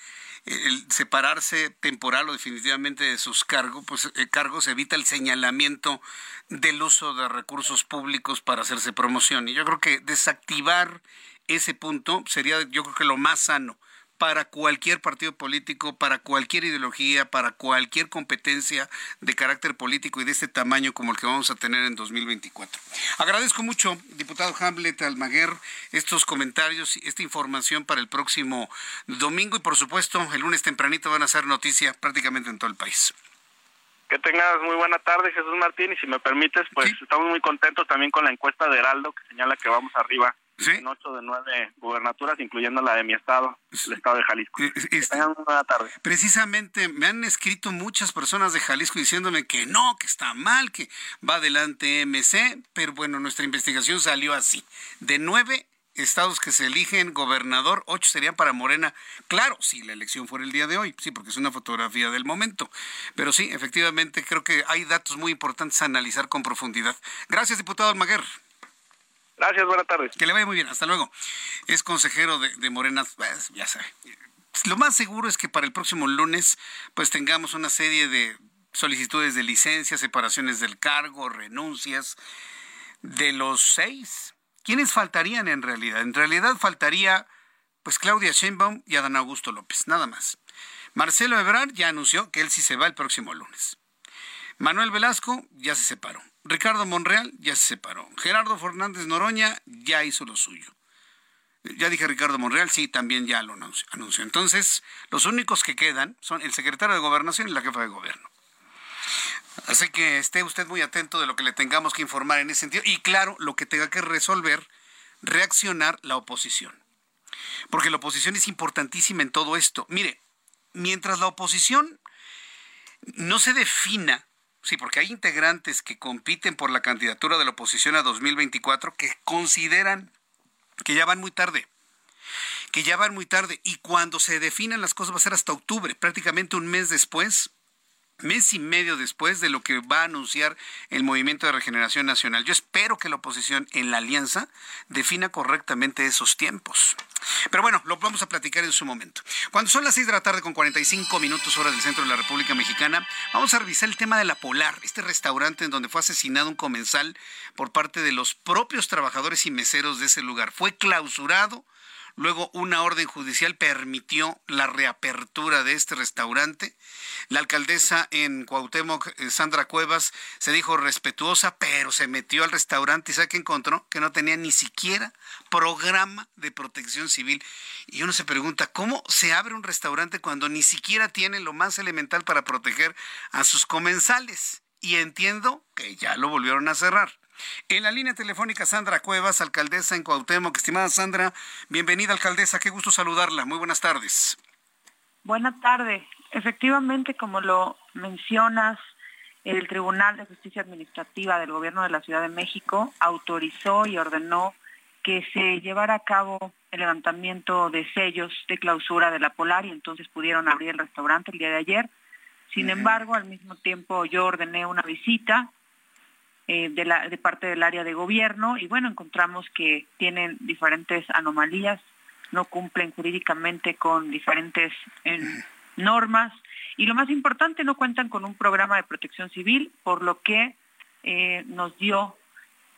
el separarse temporal o definitivamente de sus cargos, pues, eh, cargos evita el señalamiento del uso de recursos públicos para hacerse promoción. Y yo creo que desactivar ese punto sería, yo creo que lo más sano para cualquier partido político, para cualquier ideología, para cualquier competencia de carácter político y de este tamaño como el que vamos a tener en 2024. Agradezco mucho, diputado Hamlet Almaguer, estos comentarios y esta información para el próximo domingo y por supuesto el lunes tempranito van a ser noticia prácticamente en todo el país. Que tengas muy buena tarde, Jesús Martín, y si me permites, pues estamos muy contentos también con la encuesta de Heraldo que señala que vamos arriba en ocho de nueve gubernaturas, incluyendo la de mi estado, el estado de Jalisco. Una tarde. Precisamente me han escrito muchas personas de Jalisco diciéndome que no, que está mal, que va adelante MC, pero bueno, nuestra investigación salió así. De nueve estados que se eligen gobernador, ocho serían para Morena. Claro, si la elección fuera el día de hoy, sí, porque es una fotografía del momento. Pero sí, efectivamente, creo que hay datos muy importantes a analizar con profundidad. Gracias, diputado Almaguer. Gracias, buenas tardes. Que le vaya muy bien, hasta luego. Es consejero de, Morena, pues, ya sabe. Lo más seguro es que para el próximo lunes pues tengamos una serie de solicitudes de licencia, separaciones del cargo, renuncias. De los seis, ¿quiénes faltarían en realidad? En realidad faltaría pues Claudia Sheinbaum y Adán Augusto López, nada más. Marcelo Ebrard ya anunció que él sí se va el próximo lunes. Manuel Velasco ya se separó. Ricardo Monreal ya se separó. Gerardo Fernández Noroña ya hizo lo suyo. Ya dije Ricardo Monreal, sí, también ya lo anunció. Entonces, los únicos que quedan son el secretario de Gobernación y la jefa de gobierno. Así que esté usted muy atento de lo que le tengamos que informar en ese sentido. Y claro, lo que tenga que resolver, reaccionar la oposición. Porque la oposición es importantísima en todo esto. Mire, mientras la oposición no se defina Sí, porque hay integrantes que compiten por la candidatura de la oposición a 2024 que consideran que ya van muy tarde, que ya van muy tarde y cuando se definan las cosas va a ser hasta octubre, prácticamente un mes después mes y medio después de lo que va a anunciar el Movimiento de Regeneración Nacional. Yo espero que la oposición en la alianza defina correctamente esos tiempos. Pero bueno, lo vamos a platicar en su momento. Cuando son las 6 de la tarde con 45 minutos hora del centro de la República Mexicana, vamos a revisar el tema de la Polar, este restaurante en donde fue asesinado un comensal por parte de los propios trabajadores y meseros de ese lugar. Fue clausurado Luego una orden judicial permitió la reapertura de este restaurante. La alcaldesa en Cuauhtémoc, eh, Sandra Cuevas, se dijo respetuosa, pero se metió al restaurante y ¿sabe encontró? Que no tenía ni siquiera programa de protección civil. Y uno se pregunta, ¿cómo se abre un restaurante cuando ni siquiera tiene lo más elemental para proteger a sus comensales? Y entiendo que ya lo volvieron a cerrar. En la línea telefónica Sandra Cuevas, alcaldesa en Cuauhtémoc. Estimada Sandra, bienvenida alcaldesa, qué gusto saludarla. Muy buenas tardes. Buenas tardes. Efectivamente, como lo mencionas, el Tribunal de Justicia Administrativa del Gobierno de la Ciudad de México autorizó y ordenó que se llevara a cabo el levantamiento de sellos de clausura de la Polar y entonces pudieron abrir el restaurante el día de ayer. Sin embargo, al mismo tiempo yo ordené una visita eh, de, la, de parte del área de gobierno y bueno, encontramos que tienen diferentes anomalías, no cumplen jurídicamente con diferentes normas y lo más importante, no cuentan con un programa de protección civil, por lo que eh, nos dio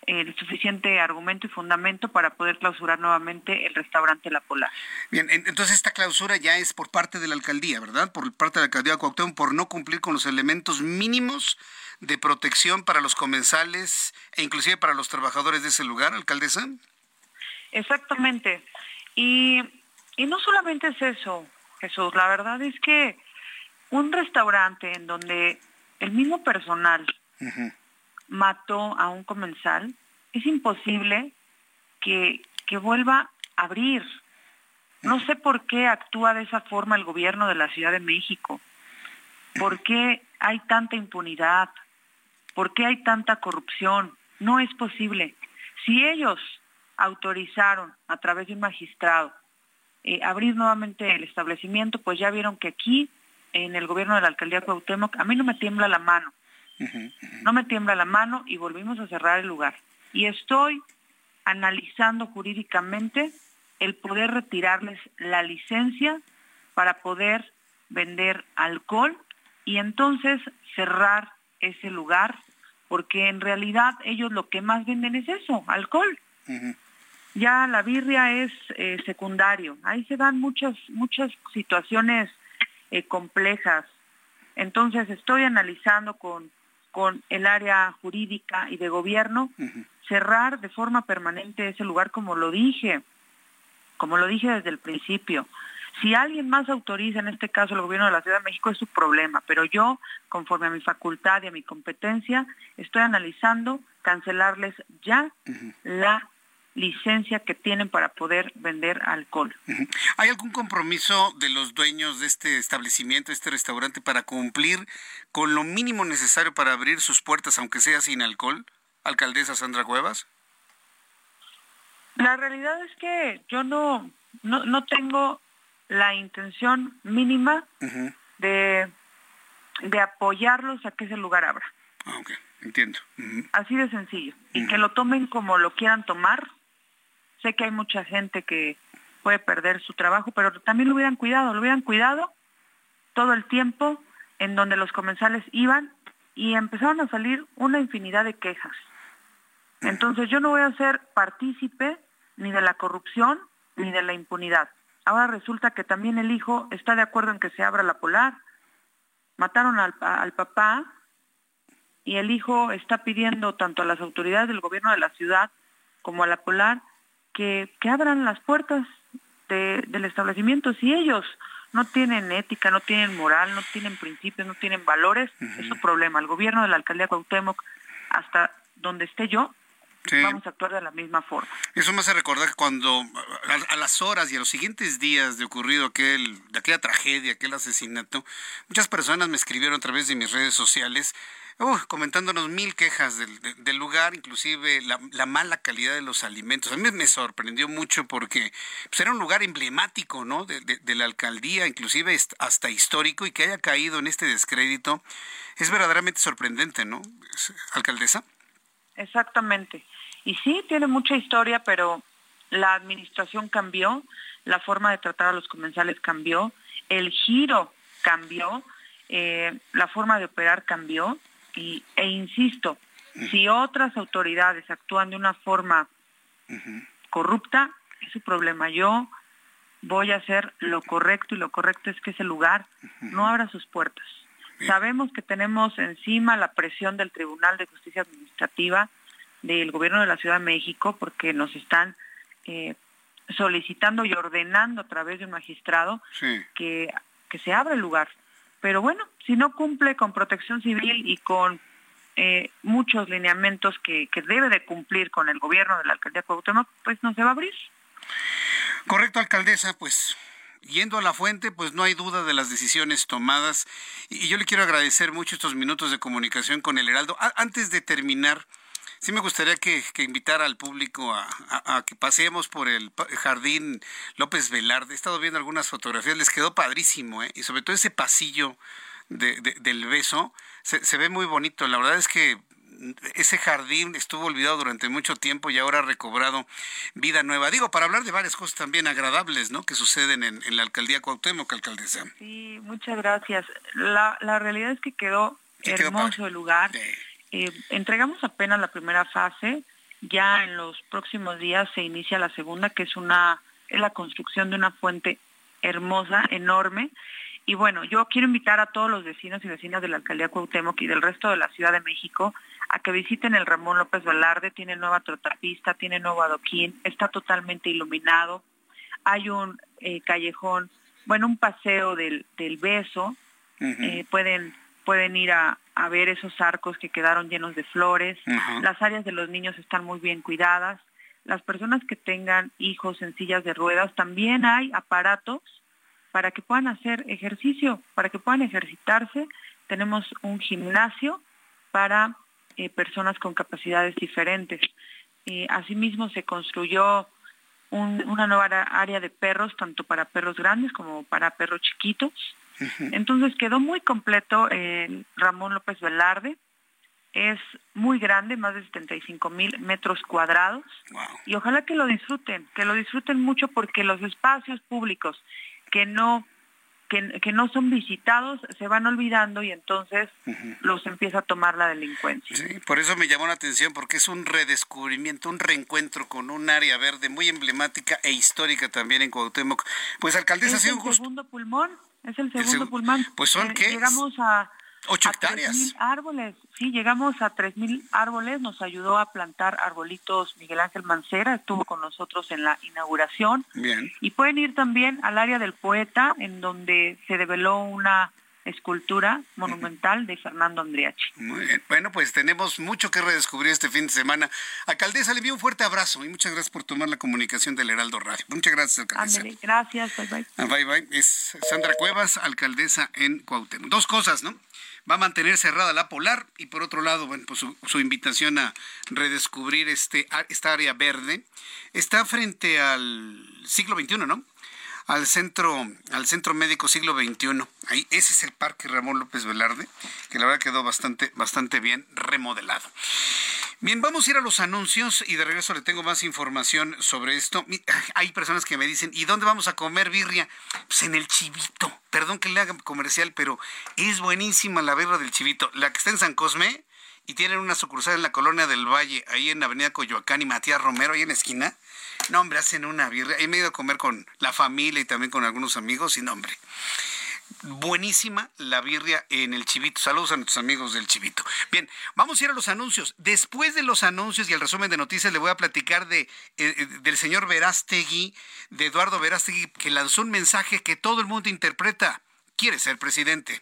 el suficiente argumento y fundamento para poder clausurar nuevamente el restaurante La Polar. Bien, entonces esta clausura ya es por parte de la alcaldía, ¿verdad? Por parte de la alcaldía de Cuauhtémoc por no cumplir con los elementos mínimos de protección para los comensales e inclusive para los trabajadores de ese lugar, alcaldesa? Exactamente. Y, y no solamente es eso, Jesús, la verdad es que un restaurante en donde el mismo personal mató a un comensal, es imposible que, que vuelva a abrir. No sé por qué actúa de esa forma el gobierno de la Ciudad de México. ¿Por qué hay tanta impunidad? ¿Por qué hay tanta corrupción? No es posible. Si ellos autorizaron a través de un magistrado eh, abrir nuevamente el establecimiento, pues ya vieron que aquí en el gobierno de la alcaldía Cuauhtémoc, a mí no me tiembla la mano. No me tiembla la mano y volvimos a cerrar el lugar. Y estoy analizando jurídicamente el poder retirarles la licencia para poder vender alcohol y entonces cerrar ese lugar, porque en realidad ellos lo que más venden es eso, alcohol. Ya la birria es eh, secundario, ahí se dan muchas, muchas situaciones eh, complejas. Entonces estoy analizando con, con el área jurídica y de gobierno cerrar de forma permanente ese lugar como lo dije, como lo dije desde el principio. Si alguien más autoriza, en este caso el gobierno de la Ciudad de México, es su problema, pero yo, conforme a mi facultad y a mi competencia, estoy analizando cancelarles ya la licencia que tienen para poder vender alcohol. ¿Hay algún compromiso de los dueños de este establecimiento, este restaurante, para cumplir con lo mínimo necesario para abrir sus puertas, aunque sea sin alcohol? Alcaldesa Sandra Cuevas. La realidad es que yo no, no, tengo la intención mínima de, de apoyarlos a que ese lugar abra. Ah, ok, entiendo. Así de sencillo. Y que lo tomen como lo quieran tomar, Sé que hay mucha gente que puede perder su trabajo, pero también lo hubieran cuidado, lo hubieran cuidado todo el tiempo en donde los comensales iban y empezaron a salir una infinidad de quejas. Entonces yo no voy a ser partícipe ni de la corrupción ni de la impunidad. Ahora resulta que también el hijo está de acuerdo en que se abra la polar. Mataron al, al papá y el hijo está pidiendo tanto a las autoridades del gobierno de la ciudad como a la polar que, abran las puertas del establecimiento. Si ellos no tienen ética, no tienen moral, no tienen principios, no tienen valores, es su problema. El gobierno de la alcaldía Cuauhtémoc, hasta donde esté yo, vamos a actuar de la misma forma. Eso me hace recordar que cuando a, las horas y a los siguientes días de ocurrido aquel, de aquella tragedia, aquel asesinato, muchas personas me escribieron a través de mis redes sociales comentándonos mil quejas del, lugar, inclusive la, mala calidad de los alimentos. A mí me sorprendió mucho porque pues, era un lugar emblemático, ¿no? De, la alcaldía, inclusive hasta histórico, y que haya caído en este descrédito es verdaderamente sorprendente, ¿no, alcaldesa? Exactamente. Y sí, tiene mucha historia, pero la administración cambió, la forma de tratar a los comensales cambió, el giro cambió, eh, la forma de operar cambió. E insisto, si otras autoridades actúan de una forma corrupta, es su problema. Yo voy a hacer lo correcto y lo correcto es que ese lugar no abra sus puertas. Sabemos que tenemos encima la presión del Tribunal de Justicia Administrativa del Gobierno de la Ciudad de México porque nos están eh, solicitando y ordenando a través de un magistrado que, que se abra el lugar. Pero bueno, si no cumple con protección civil y con eh, muchos lineamientos que, debe de cumplir con el gobierno de la alcaldía Cuauhtémoc, pues no se va a abrir. Correcto, alcaldesa, pues yendo a la fuente, pues no hay duda de las decisiones tomadas. Y yo le quiero agradecer mucho estos minutos de comunicación con el Heraldo. antes de terminar, sí me gustaría que, que invitara al público a, que paseemos por el jardín López Velarde. He estado viendo algunas fotografías, les quedó padrísimo, ¿eh? Y sobre todo ese pasillo del beso se, se ve muy bonito. La verdad es que ese jardín estuvo olvidado durante mucho tiempo y ahora ha recobrado vida nueva. Digo, para hablar de varias cosas también agradables, ¿no? Que suceden en, la alcaldía Cuauhtémoc, alcaldesa. Sí, muchas gracias. La, la realidad es que quedó hermoso el lugar. Eh, entregamos apenas la primera fase, ya en los próximos días se inicia la segunda, que es una es la construcción de una fuente hermosa, enorme. Y bueno, yo quiero invitar a todos los vecinos y vecinas de la alcaldía Cuauhtémoc y del resto de la Ciudad de México a que visiten el Ramón López Velarde, tiene nueva trotapista, tiene nuevo adoquín, está totalmente iluminado, hay un eh, callejón, bueno, un paseo del, del beso, eh, pueden, pueden ir a, a ver esos arcos que quedaron llenos de flores. Las áreas de los niños están muy bien cuidadas. Las personas que tengan hijos en sillas de ruedas, también hay aparatos para que puedan hacer ejercicio, para que puedan ejercitarse. Tenemos un gimnasio para eh, personas con capacidades diferentes. Eh, asimismo, se construyó una nueva área de perros, tanto para perros grandes como para perros chiquitos. Entonces quedó muy completo Ramón López Velarde, es muy grande, más de 75 mil metros cuadrados, y ojalá que lo disfruten, que lo disfruten mucho porque los espacios públicos que no que, no son visitados se van olvidando y entonces los empieza a tomar la delincuencia. Sí, por eso me llamó la atención, porque es un redescubrimiento, un reencuentro con un área verde muy emblemática e histórica también en Cuauhtémoc. Pues alcaldesa, ha sido Es el segundo pulmón, es el segundo pulmón. Pues son, eh, Llegamos a Ocho hectáreas. árboles, sí, llegamos a tres mil árboles, nos ayudó a plantar arbolitos Miguel Ángel Mancera, estuvo con nosotros en la inauguración. Bien. Y pueden ir también al área del poeta, en donde se develó una escultura monumental de Fernando Andriachi. Muy bien. Bueno, pues tenemos mucho que redescubrir este fin de semana. Alcaldesa, le envío un fuerte abrazo y muchas gracias por tomar la comunicación del Heraldo Radio. Muchas gracias, alcaldesa. gracias, bye bye. Ah, bye bye. Es Sandra Cuevas, alcaldesa en Cuauhtémoc. Dos cosas, ¿no? va a mantener cerrada la polar y por otro lado, bueno, pues su, invitación a redescubrir este, esta área verde está frente al siglo XXI, ¿no? Al centro, al centro médico siglo XXI. Ahí, ese es el parque Ramón López Velarde, que la verdad quedó bastante, bastante bien remodelado. Bien, vamos a ir a los anuncios y de regreso le tengo más información sobre esto. Hay personas que me dicen, ¿y dónde vamos a comer birria? Pues en el chivito. Perdón que le haga comercial, pero es buenísima la birria del chivito. La que está en San Cosme y tienen una sucursal en la colonia del Valle, ahí en Avenida Coyoacán y Matías Romero, ahí en la esquina. No, hombre, hacen una birria. Ahí me he ido a comer con la familia y también con algunos amigos y no, hombre buenísima la birria en el Chivito. Saludos a nuestros amigos del Chivito. Bien, vamos a ir a los anuncios. Después de los anuncios y el resumen de noticias, le voy a platicar de, eh, eh, del señor Verástegui, de Eduardo Verástegui, que lanzó un mensaje que todo el mundo interpreta. Quiere ser presidente.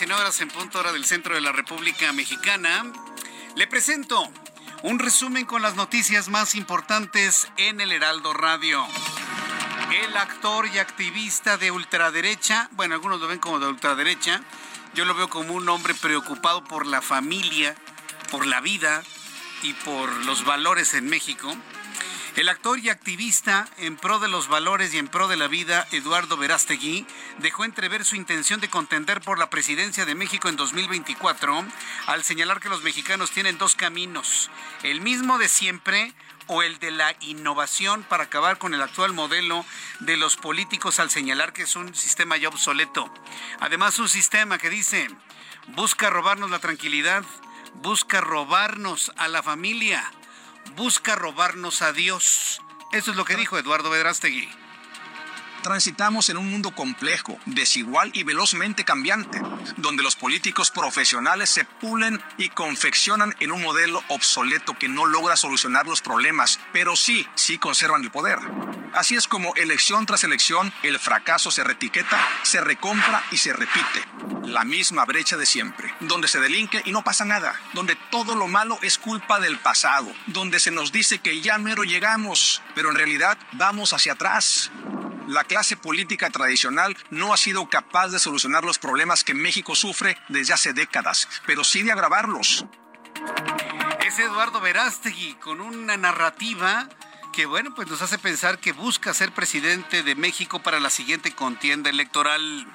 19 horas en punto hora del centro de la República Mexicana, le presento un resumen con las noticias más importantes en el Heraldo Radio. El actor y activista de ultraderecha, bueno, algunos lo ven como de ultraderecha, yo lo veo como un hombre preocupado por la familia, por la vida y por los valores en México. El actor y activista en pro de los valores y en pro de la vida, Eduardo Verástegui, dejó entrever su intención de contender por la presidencia de México en 2024 al señalar que los mexicanos tienen dos caminos, el mismo de siempre o el de la innovación para acabar con el actual modelo de los políticos al señalar que es un sistema ya obsoleto. Además, un sistema que dice, busca robarnos la tranquilidad, busca robarnos a la familia busca robarnos a Dios. Eso es lo que dijo Eduardo Vedrastegui. Transitamos en un mundo complejo, desigual y velozmente cambiante, donde los políticos profesionales se pulen y confeccionan en un modelo obsoleto que no logra solucionar los problemas, pero sí, sí conservan el poder. Así es como elección tras elección el fracaso se retiqueta, se recompra y se repite. La misma brecha de siempre, donde se delinque y no pasa nada, donde todo lo malo es culpa del pasado, donde se nos dice que ya mero llegamos, pero en realidad vamos hacia atrás la clase política tradicional no ha sido capaz de solucionar los problemas que México sufre desde hace décadas, pero sí de agravarlos. Es Eduardo Verástegui con una narrativa que bueno, pues nos hace pensar que busca ser presidente de México para la siguiente contienda electoral.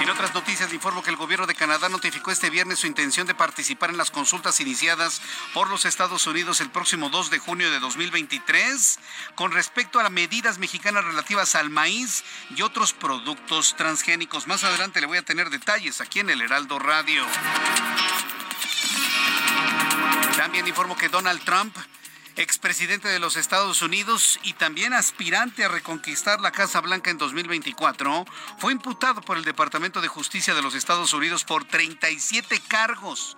En otras noticias le informo que el gobierno de Canadá notificó este viernes su intención de participar en las consultas iniciadas por los Estados Unidos el próximo 2 de junio de 2023 con respecto a las medidas mexicanas relativas al maíz y otros productos transgénicos. Más adelante le voy a tener detalles aquí en el Heraldo Radio. También informo que Donald Trump expresidente de los Estados Unidos y también aspirante a reconquistar la Casa Blanca en 2024, fue imputado por el Departamento de Justicia de los Estados Unidos por 37 cargos.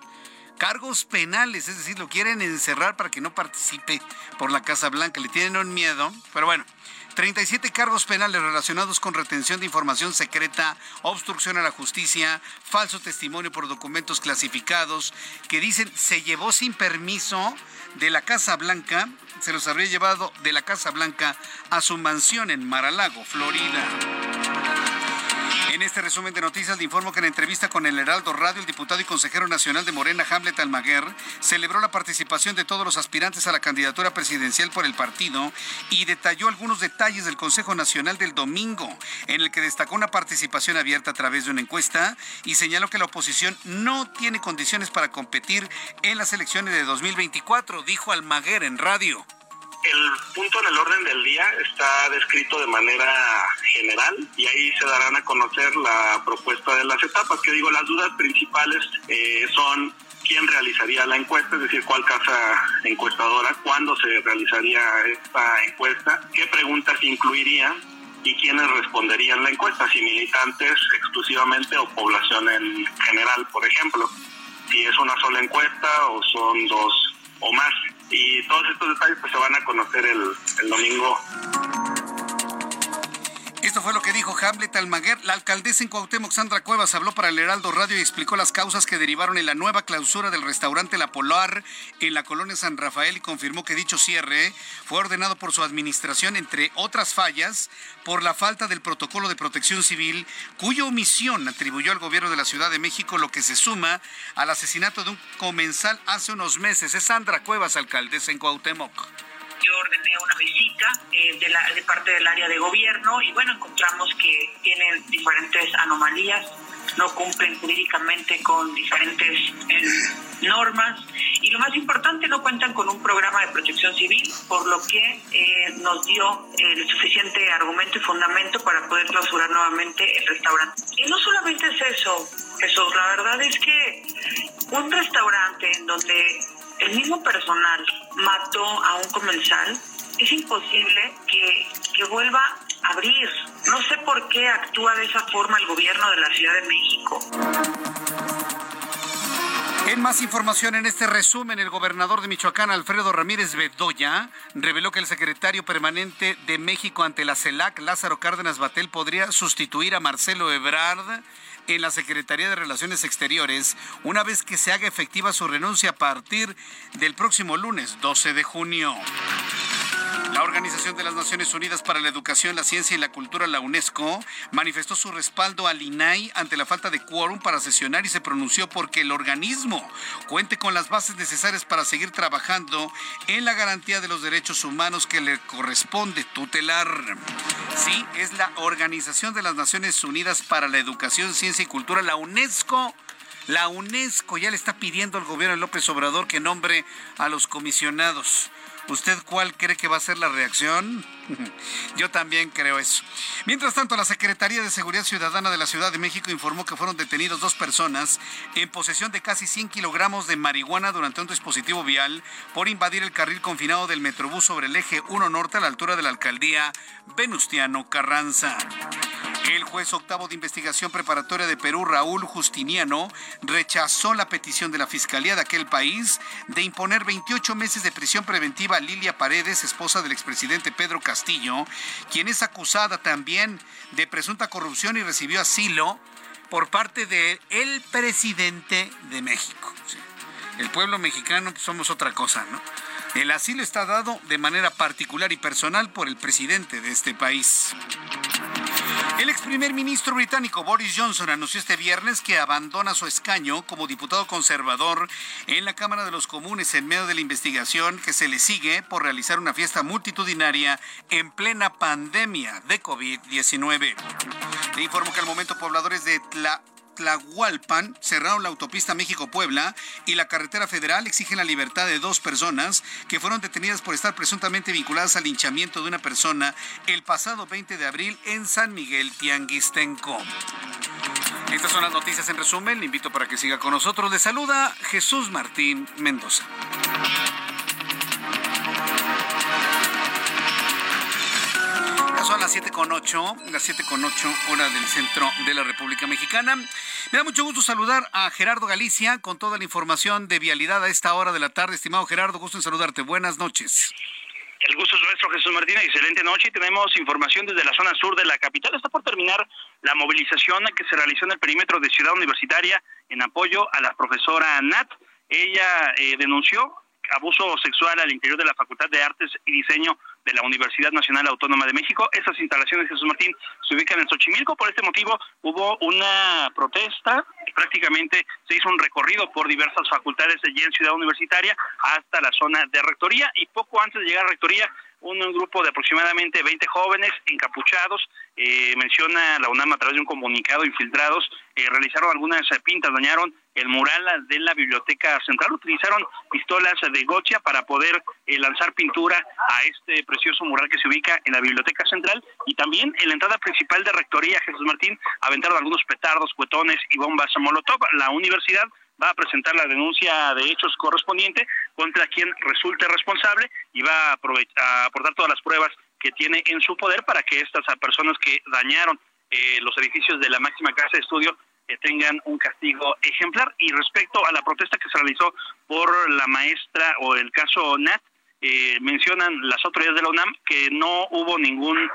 Cargos penales, es decir, lo quieren encerrar para que no participe por la Casa Blanca. Le tienen un miedo, pero bueno, 37 cargos penales relacionados con retención de información secreta, obstrucción a la justicia, falso testimonio por documentos clasificados, que dicen se llevó sin permiso de la Casa Blanca, se los habría llevado de la Casa Blanca a su mansión en Maralago, Florida. En este resumen de noticias le informo que en entrevista con el Heraldo Radio, el diputado y consejero nacional de Morena, Hamlet Almaguer, celebró la participación de todos los aspirantes a la candidatura presidencial por el partido y detalló algunos detalles del Consejo Nacional del domingo, en el que destacó una participación abierta a través de una encuesta y señaló que la oposición no tiene condiciones para competir en las elecciones de 2024, dijo Almaguer en radio. El punto en el orden del día está descrito de manera general y ahí se darán a conocer la propuesta de las etapas, que digo, las dudas principales eh, son quién realizaría la encuesta, es decir, cuál casa encuestadora, cuándo se realizaría esta encuesta, qué preguntas incluiría y quiénes responderían la encuesta, si militantes exclusivamente o población en general, por ejemplo. Si es una sola encuesta o son dos o más y todos estos detalles pues, se van a conocer el, el domingo. Esto fue lo que dijo Hamlet Almaguer. La alcaldesa en Cuauhtémoc, Sandra Cuevas, habló para el Heraldo Radio y explicó las causas que derivaron en la nueva clausura del restaurante La Polar en la colonia San Rafael y confirmó que dicho cierre fue ordenado por su administración, entre otras fallas, por la falta del protocolo de protección civil, cuya omisión atribuyó al gobierno de la Ciudad de México, lo que se suma al asesinato de un comensal hace unos meses. Es Sandra Cuevas, alcaldesa en Cuauhtémoc yo ordené una visita de parte del área de gobierno y bueno, encontramos que tienen diferentes anomalías, no cumplen jurídicamente con diferentes eh, normas y lo más importante, no cuentan con un programa de protección civil, por lo que eh, nos dio el suficiente argumento y fundamento para poder clausurar nuevamente el restaurante. Y no solamente es eso, Jesús, la verdad es que un restaurante en donde el mismo personal mató a un comensal, es imposible que, que vuelva a abrir. No sé por qué actúa de esa forma el gobierno de la Ciudad de México. En más información en este resumen, el gobernador de Michoacán, Alfredo Ramírez Bedoya, reveló que el secretario permanente de México ante la CELAC, Lázaro Cárdenas Batel, podría sustituir a Marcelo Ebrard en la Secretaría de Relaciones Exteriores una vez que se haga efectiva su renuncia a partir del próximo lunes 12 de junio. La Organización de las Naciones Unidas para la Educación, la Ciencia y la Cultura, la UNESCO, manifestó su respaldo al INAI ante la falta de quórum para sesionar y se pronunció porque el organismo cuente con las bases necesarias para seguir trabajando en la garantía de los derechos humanos que le corresponde tutelar. Sí, es la Organización de las Naciones Unidas para la Educación, Ciencia y Cultura, la UNESCO. La UNESCO ya le está pidiendo al gobierno de López Obrador que nombre a los comisionados. ¿Usted cuál cree que va a ser la reacción? Yo también creo eso. Mientras tanto, la Secretaría de Seguridad Ciudadana de la Ciudad de México informó que fueron detenidos dos personas en posesión de casi 100 kilogramos de marihuana durante un dispositivo vial por invadir el carril confinado del Metrobús sobre el eje 1 Norte a la altura de la alcaldía Venustiano Carranza. El juez octavo de investigación preparatoria de Perú, Raúl Justiniano, rechazó la petición de la Fiscalía de aquel país de imponer 28 meses de prisión preventiva a Lilia Paredes, esposa del expresidente Pedro Castillo, quien es acusada también de presunta corrupción y recibió asilo por parte del el presidente de México. El pueblo mexicano pues, somos otra cosa, ¿no? El asilo está dado de manera particular y personal por el presidente de este país. El ex primer ministro británico Boris Johnson anunció este viernes que abandona su escaño como diputado conservador en la Cámara de los Comunes en medio de la investigación que se le sigue por realizar una fiesta multitudinaria en plena pandemia de COVID-19. Le informo que al momento pobladores de Tla Tlahualpan cerraron la autopista México-Puebla y la carretera federal exigen la libertad de dos personas que fueron detenidas por estar presuntamente vinculadas al linchamiento de una persona el pasado 20 de abril en San Miguel Tianguistenco. Estas son las noticias en resumen. Le invito para que siga con nosotros. Le saluda Jesús Martín Mendoza. Son las 7 con 8, las 7 con 8 hora del centro de la República Mexicana. Me da mucho gusto saludar a Gerardo Galicia con toda la información de vialidad a esta hora de la tarde. Estimado Gerardo, gusto en saludarte. Buenas noches. El gusto es nuestro, Jesús Martínez. Excelente noche. Tenemos información desde la zona sur de la capital. Está por terminar la movilización que se realizó en el perímetro de Ciudad Universitaria en apoyo a la profesora Nat. Ella eh, denunció abuso sexual al interior de la Facultad de Artes y Diseño de la Universidad Nacional Autónoma de México. Esas instalaciones, Jesús Martín, se ubican en Xochimilco. Por este motivo hubo una protesta. Prácticamente se hizo un recorrido por diversas facultades allí en Ciudad Universitaria hasta la zona de Rectoría y poco antes de llegar a Rectoría un, grupo de aproximadamente 20 jóvenes encapuchados, eh, menciona la UNAM a través de un comunicado, infiltrados, eh, realizaron algunas pintas, dañaron el mural de la Biblioteca Central, utilizaron pistolas de gocha para poder eh, lanzar pintura a este precioso mural que se ubica en la Biblioteca Central y también en la entrada principal de Rectoría Jesús Martín aventaron algunos petardos, cuetones y bombas molotov. La universidad va a presentar la denuncia de hechos correspondiente contra quien resulte responsable y va a, aportar todas las pruebas que tiene en su poder para que estas personas que dañaron eh, los edificios de la máxima casa de estudio eh, tengan un castigo ejemplar. Y respecto a la protesta que se realizó por la maestra o el caso Nat, eh, mencionan las autoridades de la UNAM que no hubo ningún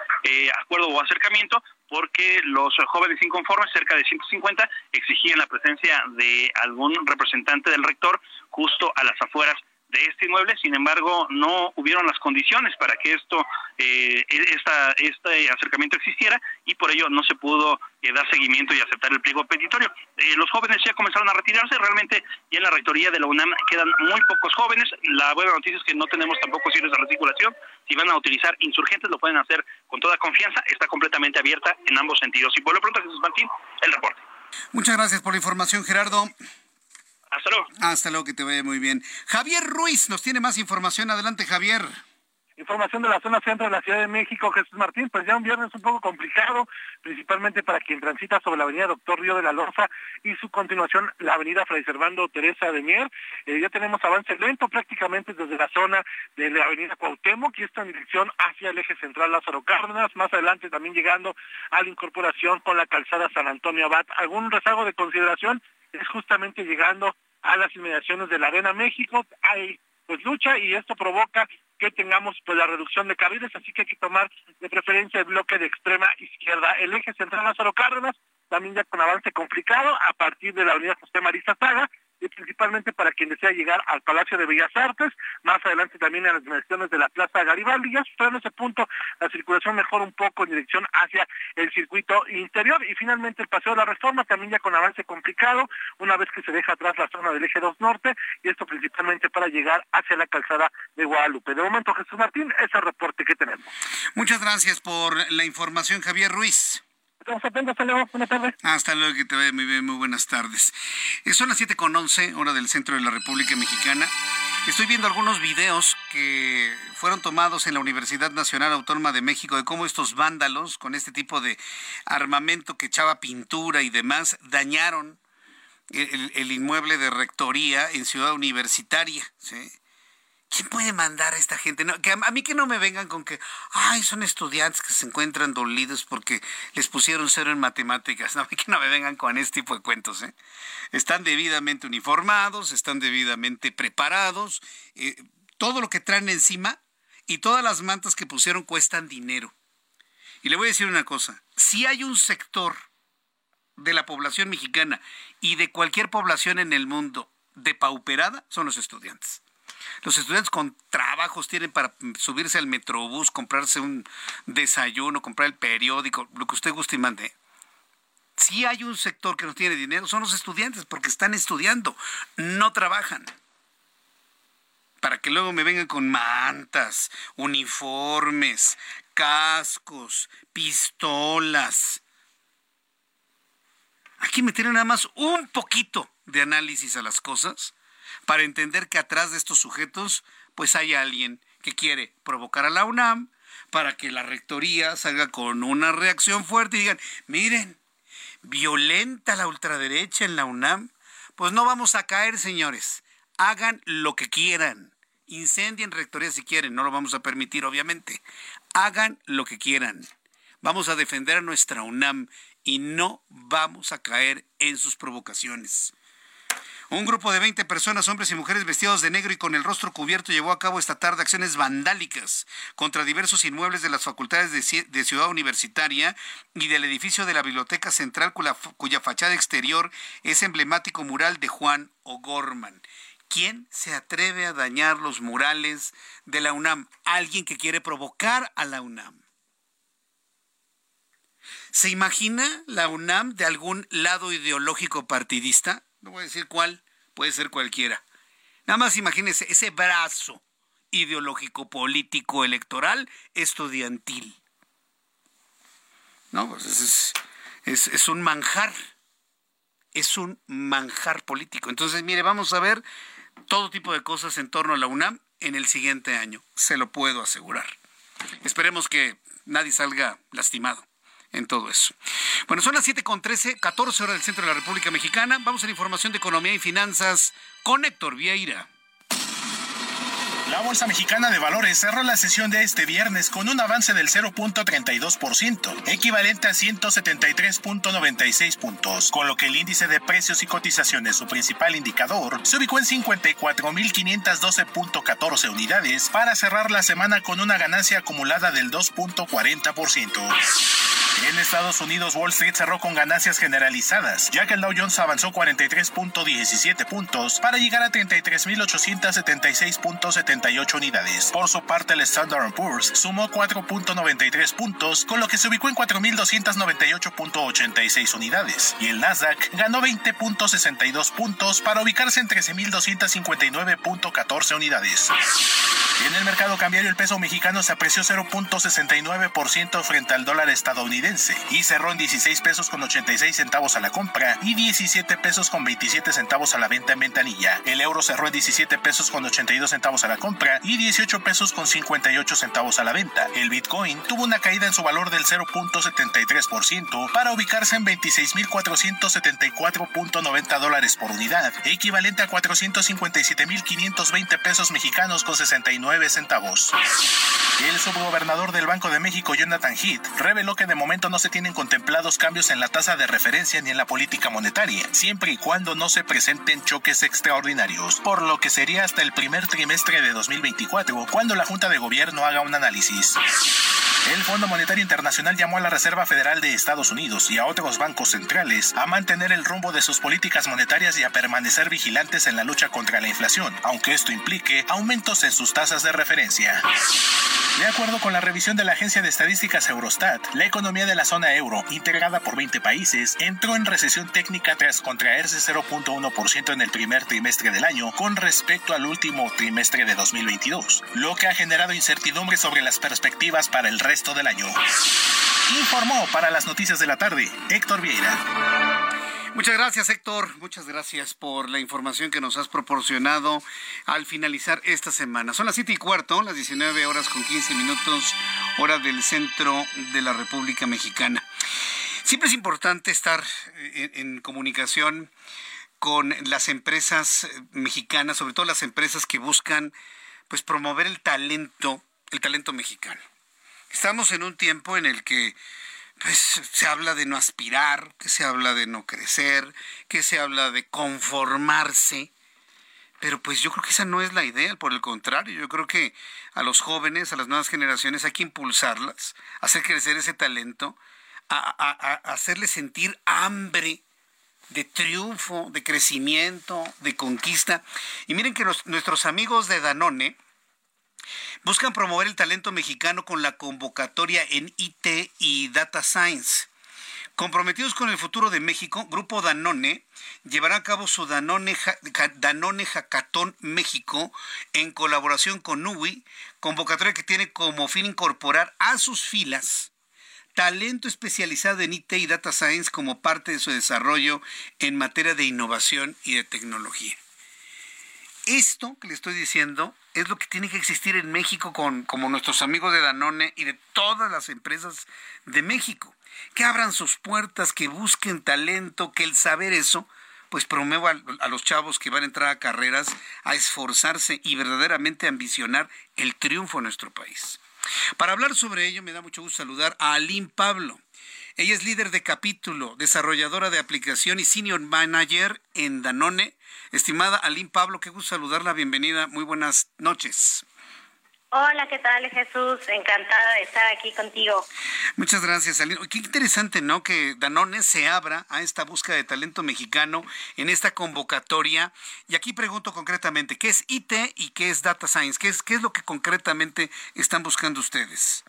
acuerdo o acercamiento porque los jóvenes inconformes, cerca de 150, exigían la presencia de algún representante del rector justo a las afueras de este inmueble, sin embargo, no hubieron las condiciones para que esto, eh, este acercamiento existiera y por ello no se pudo eh, dar seguimiento y aceptar el pliego petitorio. Eh, los jóvenes ya comenzaron a retirarse, realmente ya en la rectoría de la UNAM quedan muy pocos jóvenes. La buena noticia es que no tenemos tampoco cierres de recirculación. Si van a utilizar insurgentes, lo pueden hacer con toda confianza, está completamente abierta en ambos sentidos. Y por lo pronto, Jesús Martín, el reporte. Muchas gracias por la información, Gerardo. Hasta luego. Hasta luego, que te vaya muy bien. Javier Ruiz nos tiene más información. Adelante, Javier. Información de la zona centro de la Ciudad de México, Jesús Martín, pues ya un viernes un poco complicado, principalmente para quien transita sobre la avenida Doctor Río de la Loza y su continuación la avenida Fray Servando Teresa de Mier. Eh, ya tenemos avance lento prácticamente desde la zona de la avenida Cuauhtémoc y está en dirección hacia el eje central Lázaro Cárdenas, más adelante también llegando a la incorporación con la calzada San Antonio Abad. ¿Algún rezago de consideración? Es justamente llegando a las inmediaciones de la Arena México. Hay pues lucha y esto provoca que tengamos pues la reducción de carriles, así que hay que tomar de preferencia el bloque de extrema izquierda. El eje central Lázaro Cárdenas, también ya con avance complicado a partir de la avenida José Marista Saga, y principalmente para quien desea llegar al Palacio de Bellas Artes, más adelante también en las dimensiones de la Plaza Garibaldi, ya en ese punto la circulación mejora un poco en dirección hacia el circuito interior y finalmente el Paseo de la Reforma también ya con avance complicado, una vez que se deja atrás la zona del eje 2 norte y esto principalmente para llegar hacia la calzada de Guadalupe. De momento, Jesús Martín, ese reporte que tenemos. Muchas gracias por la información, Javier Ruiz. Hasta luego, que te vaya muy bien, muy buenas tardes. Eh, son las 7 con 11, hora del centro de la República Mexicana. Estoy viendo algunos videos que fueron tomados en la Universidad Nacional Autónoma de México de cómo estos vándalos, con este tipo de armamento que echaba pintura y demás, dañaron el, el inmueble de rectoría en Ciudad Universitaria. ¿sí? ¿Quién puede mandar a esta gente? a, mí que no me vengan con que, ay, son estudiantes que se encuentran dolidos porque les pusieron cero en matemáticas. No, a mí que no me vengan con este tipo de cuentos. ¿eh? Están debidamente uniformados, están debidamente preparados. Eh, todo lo que traen encima y todas las mantas que pusieron cuestan dinero. Y le voy a decir una cosa, si hay un sector de la población mexicana y de cualquier población en el mundo depauperada, son los estudiantes Los estudiantes con trabajos tienen para subirse al metrobús, comprarse un desayuno, comprar el periódico, lo que usted guste y mande. Si hay un sector que no tiene dinero, son los estudiantes, porque están estudiando, no trabajan. Para que luego me vengan con mantas, uniformes, cascos, pistolas. Aquí me tienen nada más un poquito de análisis a las cosas para entender que atrás de estos sujetos pues hay alguien que quiere provocar a la UNAM para que la rectoría salga con una reacción fuerte y digan, miren, violenta la ultraderecha en la UNAM. Pues no vamos a caer, señores. Hagan lo que quieran. Incendien rectoría si quieren, no lo vamos a permitir, obviamente. Hagan lo que quieran. Vamos a defender a nuestra UNAM y no vamos a caer en sus provocaciones. Un grupo de 20 personas, hombres y mujeres vestidos de negro y con el rostro cubierto, llevó a cabo esta tarde acciones vandálicas contra diversos inmuebles de las facultades de, Ciudad Universitaria y del edificio de la Biblioteca Central, cuya, fachada exterior es emblemático mural de Juan O'Gorman. ¿Quién se atreve a dañar los murales de la UNAM? Alguien que quiere provocar a la UNAM. ¿Se imagina la UNAM de algún lado ideológico partidista? No voy a decir cuál, puede ser cualquiera. Nada más imagínense ese brazo ideológico, político, electoral, estudiantil. No, pues es, es, es un manjar. Es un manjar político. Entonces, mire, vamos a ver todo tipo de cosas en torno a la UNAM en el siguiente año. Se lo puedo asegurar. Esperemos que nadie salga lastimado en todo eso. Bueno, son las 7 con 13, 14 horas del centro de la República Mexicana. Vamos a la información de economía y finanzas con Héctor Vieira. La Bolsa Mexicana de Valores cerró la sesión de este viernes con un avance del 0.32%, equivalente a 173.96 puntos, con lo que el índice de precios y cotizaciones, su principal indicador, se ubicó en 54.512.14 unidades para cerrar la semana con una ganancia acumulada del 2.40%. En Estados Unidos, Wall Street cerró con ganancias generalizadas, ya que el Dow Jones avanzó 43.17 puntos para llegar a 33.876.78 unidades. Por su parte, el Standard Poor's sumó 4.93 puntos, con lo que se ubicó en 4.298.86 unidades, y el Nasdaq ganó 20.62 puntos para ubicarse en 13.259.14 unidades. En el mercado cambiario, el peso mexicano se apreció 0.69% frente al dólar estadounidense y cerró en 16 pesos con 86 centavos a la compra y 17 pesos con 27 centavos a la venta en ventanilla. El euro cerró en 17 pesos con 82 centavos a la compra y 18 pesos con 58 centavos a la venta. El Bitcoin tuvo una caída en su valor del 0.73% para ubicarse en 26.474.90 dólares por unidad, equivalente a 457.520 pesos mexicanos con 69 centavos. El subgobernador del Banco de México, Jonathan Heath, reveló que de momento no se tienen contemplados cambios en la tasa de referencia ni en la política monetaria, siempre y cuando no se presenten choques extraordinarios, por lo que sería hasta el primer trimestre de 2024 cuando la Junta de Gobierno haga un análisis. El Fondo Monetario Internacional llamó a la Reserva Federal de Estados Unidos y a otros bancos centrales a mantener el rumbo de sus políticas monetarias y a permanecer vigilantes en la lucha contra la inflación, aunque esto implique aumentos en sus tasas de referencia. De acuerdo con la revisión de la Agencia de Estadísticas Eurostat, la economía de la zona euro, integrada por 20 países, entró en recesión técnica tras contraerse 0.1% en el primer trimestre del año con respecto al último trimestre de 2022, lo que ha generado incertidumbre sobre las perspectivas para el resto del año. Informó para las noticias de la tarde Héctor Vieira. Muchas gracias, Héctor. Muchas gracias por la información que nos has proporcionado al finalizar esta semana. Son las siete y cuarto, las 19 horas con 15 minutos, hora del centro de la República Mexicana. Siempre es importante estar en, en comunicación con las empresas mexicanas, sobre todo las empresas que buscan pues promover el talento, el talento mexicano. Estamos en un tiempo en el que pues se habla de no aspirar, que se habla de no crecer, que se habla de conformarse. Pero pues yo creo que esa no es la idea, por el contrario, yo creo que a los jóvenes, a las nuevas generaciones hay que impulsarlas, hacer crecer ese talento, hacerles sentir hambre de triunfo, de crecimiento, de conquista. Y miren que nuestros amigos de Danone buscan promover el talento mexicano con la convocatoria en IT y Data Science. Comprometidos con el futuro de México, Grupo Danone llevará a cabo su Danone, Danone Hackathon México en colaboración con NUI, convocatoria que tiene como fin incorporar a sus filas talento especializado en IT y Data Science como parte de su desarrollo en materia de innovación y de tecnología. Esto que le estoy diciendo es lo que tiene que existir en México con como nuestros amigos de Danone y de todas las empresas de México que abran sus puertas, que busquen talento, que el saber eso, pues promueva a, los chavos que van a entrar a carreras a esforzarse y verdaderamente ambicionar el triunfo en nuestro país. Para hablar sobre ello, me da mucho gusto saludar a Aline Pablo. Ella es líder de capítulo, desarrolladora de aplicación y senior manager en Danone. Estimada Aline Pablo, qué gusto saludarla. Bienvenida. Muy buenas noches. Hola, ¿qué tal Jesús? Encantada de estar aquí contigo. Muchas gracias, Aline. Qué interesante, ¿no? Que Danone se abra a esta búsqueda de talento mexicano en esta convocatoria. Y aquí pregunto concretamente, ¿qué es IT y qué es Data Science? ¿Qué es, qué es lo que concretamente están buscando ustedes?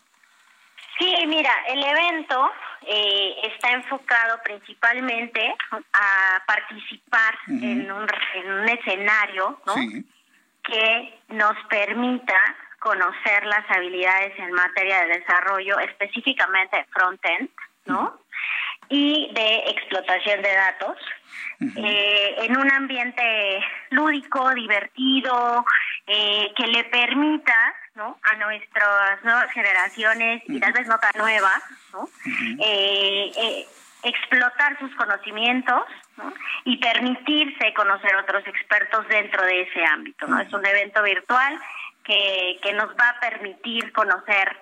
Sí, mira, el evento eh, está enfocado principalmente a participar en, un, en un escenario, ¿no? que nos permita conocer las habilidades en materia de desarrollo, específicamente front-end, ¿no? Y de explotación de datos, eh, en un ambiente lúdico, divertido, eh, que le permita ¿no? a nuestras nuevas generaciones y tal vez no tan nuevas, ¿no? Eh, explotar sus conocimientos y permitirse conocer otros expertos dentro de ese ámbito. ¿no? Es un evento virtual que, que nos va a permitir conocer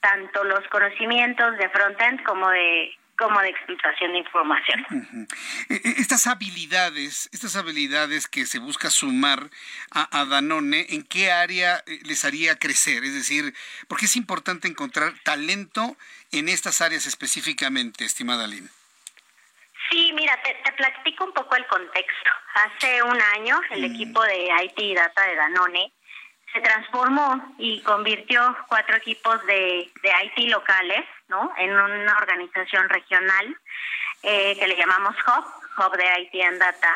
tanto los conocimientos de frontend como de como de explotación de información. E, e, estas habilidades, estas habilidades que se busca sumar a, a, Danone, ¿en qué área eh, les haría crecer? Es decir, porque es importante encontrar talento en estas áreas específicamente, estimada Lynn. Sí, mira, te, te, platico un poco el contexto. Hace un año el mm. equipo de IT Data de Danone se transformó y convirtió cuatro equipos de, de IT locales ¿no? en una organización regional eh, que le llamamos Hub, Hub de IT and Data,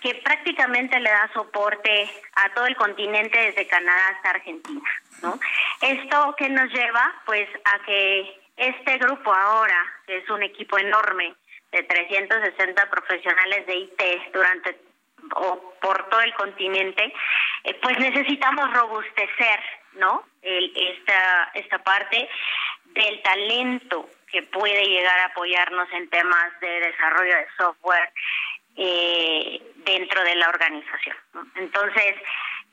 que prácticamente le da soporte a todo el continente desde Canadá hasta Argentina. ¿no? Esto que nos lleva pues a que este grupo ahora, que es un equipo enorme de 360 profesionales de IT durante o por todo el continente, eh, pues necesitamos robustecer, ¿no? El, esta, esta parte del talento que puede llegar a apoyarnos en temas de desarrollo de software eh, dentro de la organización. Entonces,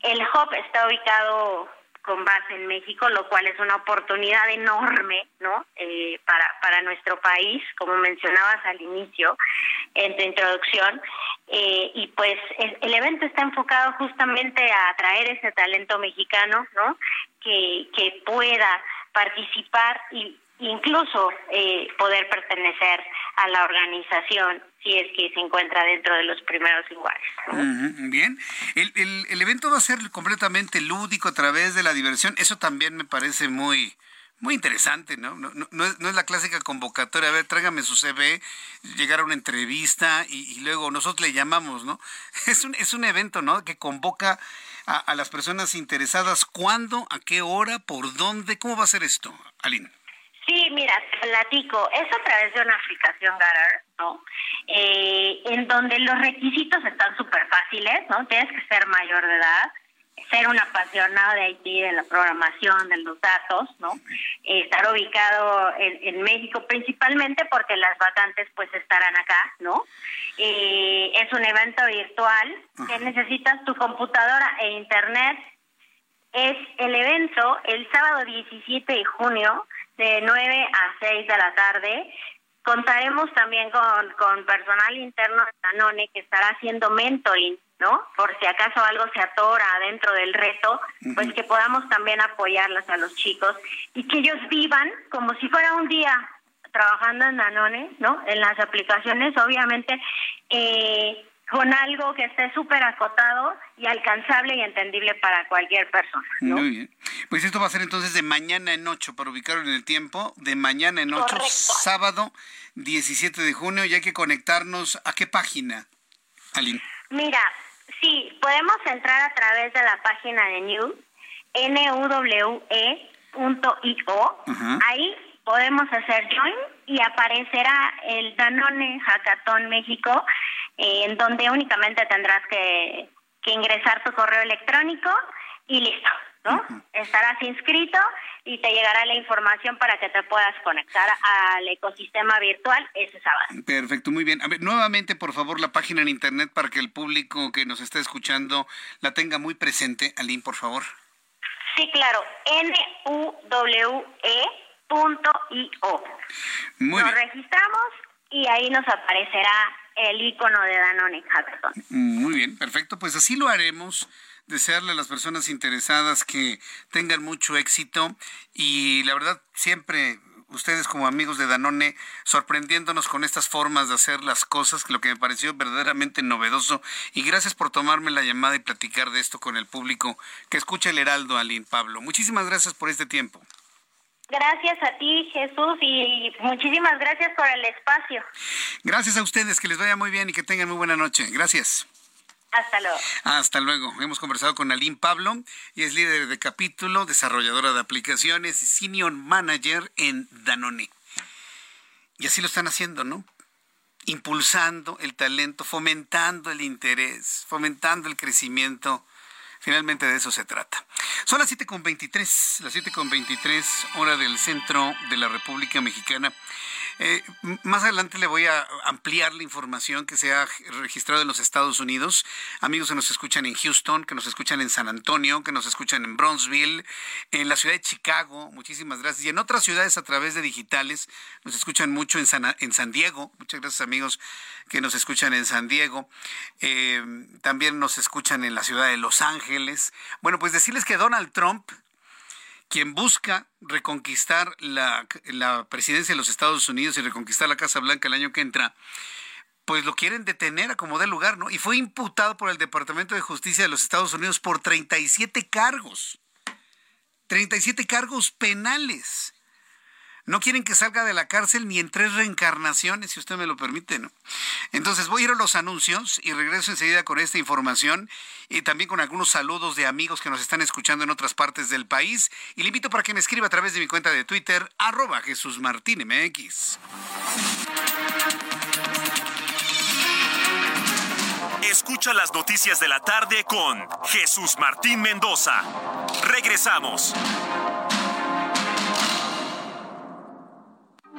el hub está ubicado con base en México, lo cual es una oportunidad enorme, ¿no? Eh, para, para nuestro país, como mencionabas al inicio en tu introducción. Eh, y pues el, evento está enfocado justamente a atraer ese talento mexicano, ¿no? Que, que pueda participar y incluso eh, poder pertenecer a la organización si es que se encuentra dentro de los primeros lugares. bien, el, el, evento va a ser completamente lúdico a través de la diversión, eso también me parece muy... Muy interesante, ¿no? No, no, es, no es la clásica convocatoria, a ver, tráigame su CV, llegar a una entrevista y, y, luego nosotros le llamamos, ¿no? Es un, es un evento, ¿no? Que convoca a, a las personas interesadas. ¿Cuándo? ¿A qué hora? ¿Por dónde? ¿Cómo va a ser esto, Aline? Sí, mira, te platico. Es a través de una aplicación Garar, ¿no? Eh, en donde los requisitos están súper fáciles, ¿no? Tienes que ser mayor de edad, ser un apasionado de IT, de la programación, de los datos, ¿no? estar ubicado en, en, México principalmente porque las vacantes pues estarán acá, ¿no? Eh, es un evento virtual que necesitas tu computadora e internet. Es el evento el sábado 17 de junio de 9 a 6 de la tarde. Contaremos también con, con personal interno de Danone que estará haciendo mentoring, ¿no? Por si acaso algo se atora dentro del reto, pues que podamos también apoyarlas a los chicos y que ellos vivan como si fuera un día trabajando en Danone, ¿no? En las aplicaciones, obviamente, eh, con algo que esté súper acotado y alcanzable y entendible para cualquier persona. Muy bien. Pues esto va a ser entonces de mañana en ocho, para ubicarlo en el tiempo, de mañana en ocho, sábado 17 de junio, y hay que conectarnos a qué página, Aline. Mira, sí, podemos entrar a través de la página de News, nuwe.io. Ahí podemos hacer join y aparecerá el Danone Hackathon México, eh, en donde únicamente tendrás que, ingresar tu correo electrónico y listo, ¿no? Estarás inscrito y te llegará la información para que te puedas conectar al ecosistema virtual ese sábado. Perfecto, muy bien. A ver, nuevamente, por favor, la página en internet para que el público que nos está escuchando la tenga muy presente. Aline, por favor. Sí, claro, nuwe.io. Nos registramos y ahí nos aparecerá el icono de Danone Hackathon. Muy bien, perfecto. Pues así lo haremos. Desearle a las personas interesadas que tengan mucho éxito y la verdad siempre ustedes como amigos de Danone sorprendiéndonos con estas formas de hacer las cosas, lo que me pareció verdaderamente novedoso. Y gracias por tomarme la llamada y platicar de esto con el público que escucha el Heraldo, Aline Pablo. Muchísimas gracias por este tiempo. Gracias a ti, Jesús, y muchísimas gracias por el espacio. Gracias a ustedes, que les vaya muy bien y que tengan muy buena noche. Gracias. Hasta luego. Hasta luego. Hemos conversado con Aline Pablo y es líder de capítulo, desarrolladora de aplicaciones y senior manager en Danone. Y así lo están haciendo, ¿no? Impulsando el talento, fomentando el interés, fomentando el crecimiento. Finalmente de eso se trata. Son las 7.23, las 7.23 hora del centro de la República Mexicana. Eh, más adelante le voy a ampliar la información que se ha registrado en los Estados Unidos. Amigos que nos escuchan en Houston, que nos escuchan en San Antonio, que nos escuchan en Bronzeville, en la ciudad de Chicago, muchísimas gracias. Y en otras ciudades a través de digitales, nos escuchan mucho en San, Diego. Muchas gracias amigos que nos escuchan en San Diego. Eh, también nos escuchan en la ciudad de Los Ángeles. Bueno, pues decirles que Donald Trump quien busca reconquistar la, presidencia de los Estados Unidos y reconquistar la Casa Blanca el año que entra, pues lo quieren detener a como dé lugar, ¿no? Y fue imputado por el Departamento de Justicia de los Estados Unidos por 37 cargos. 37 cargos penales no quieren que salga de la cárcel ni en tres reencarnaciones, si usted me lo permite, ¿no? Entonces voy a ir a los anuncios y regreso enseguida con esta información y también con algunos saludos de amigos que nos están escuchando en otras partes del país. Y le invito para que me escriba a través de mi cuenta de Twitter, arroba Jesús Martín MX. Escucha las noticias de la tarde con Jesús Martín Mendoza. Regresamos.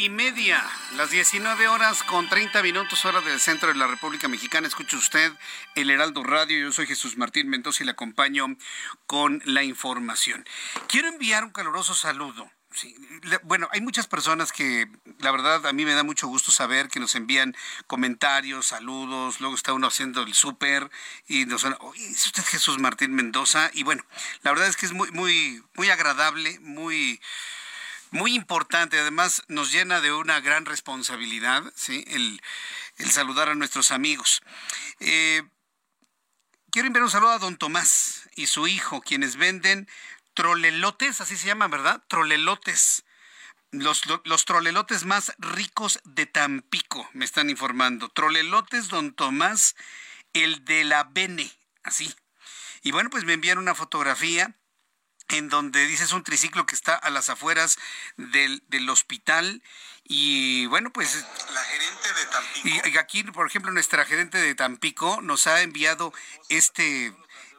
Y media, las 19 horas con 30 minutos hora del centro de la República Mexicana. Escucha usted el Heraldo Radio. Yo soy Jesús Martín Mendoza y le acompaño con la información. Quiero enviar un caluroso saludo. bueno, hay muchas personas que la verdad a mí me da mucho gusto saber que nos envían comentarios, saludos, luego está uno haciendo el súper y nos oye, es usted Jesús Martín Mendoza y bueno, la verdad es que es muy muy muy agradable, muy muy importante, además nos llena de una gran responsabilidad, ¿sí? El, saludar a nuestros amigos. Eh, quiero enviar un saludo a don Tomás y su hijo, quienes venden trolelotes, así se llaman, ¿verdad? Trolelotes. Los, los, trolelotes más ricos de Tampico, me están informando. Trolelotes Don Tomás, el de la Bene, así. Y bueno, pues me envían una fotografía en donde dice es un triciclo que está a las afueras del, del hospital y bueno, pues... La gerente de Tampico. Y aquí, por ejemplo, nuestra gerente de Tampico nos ha enviado este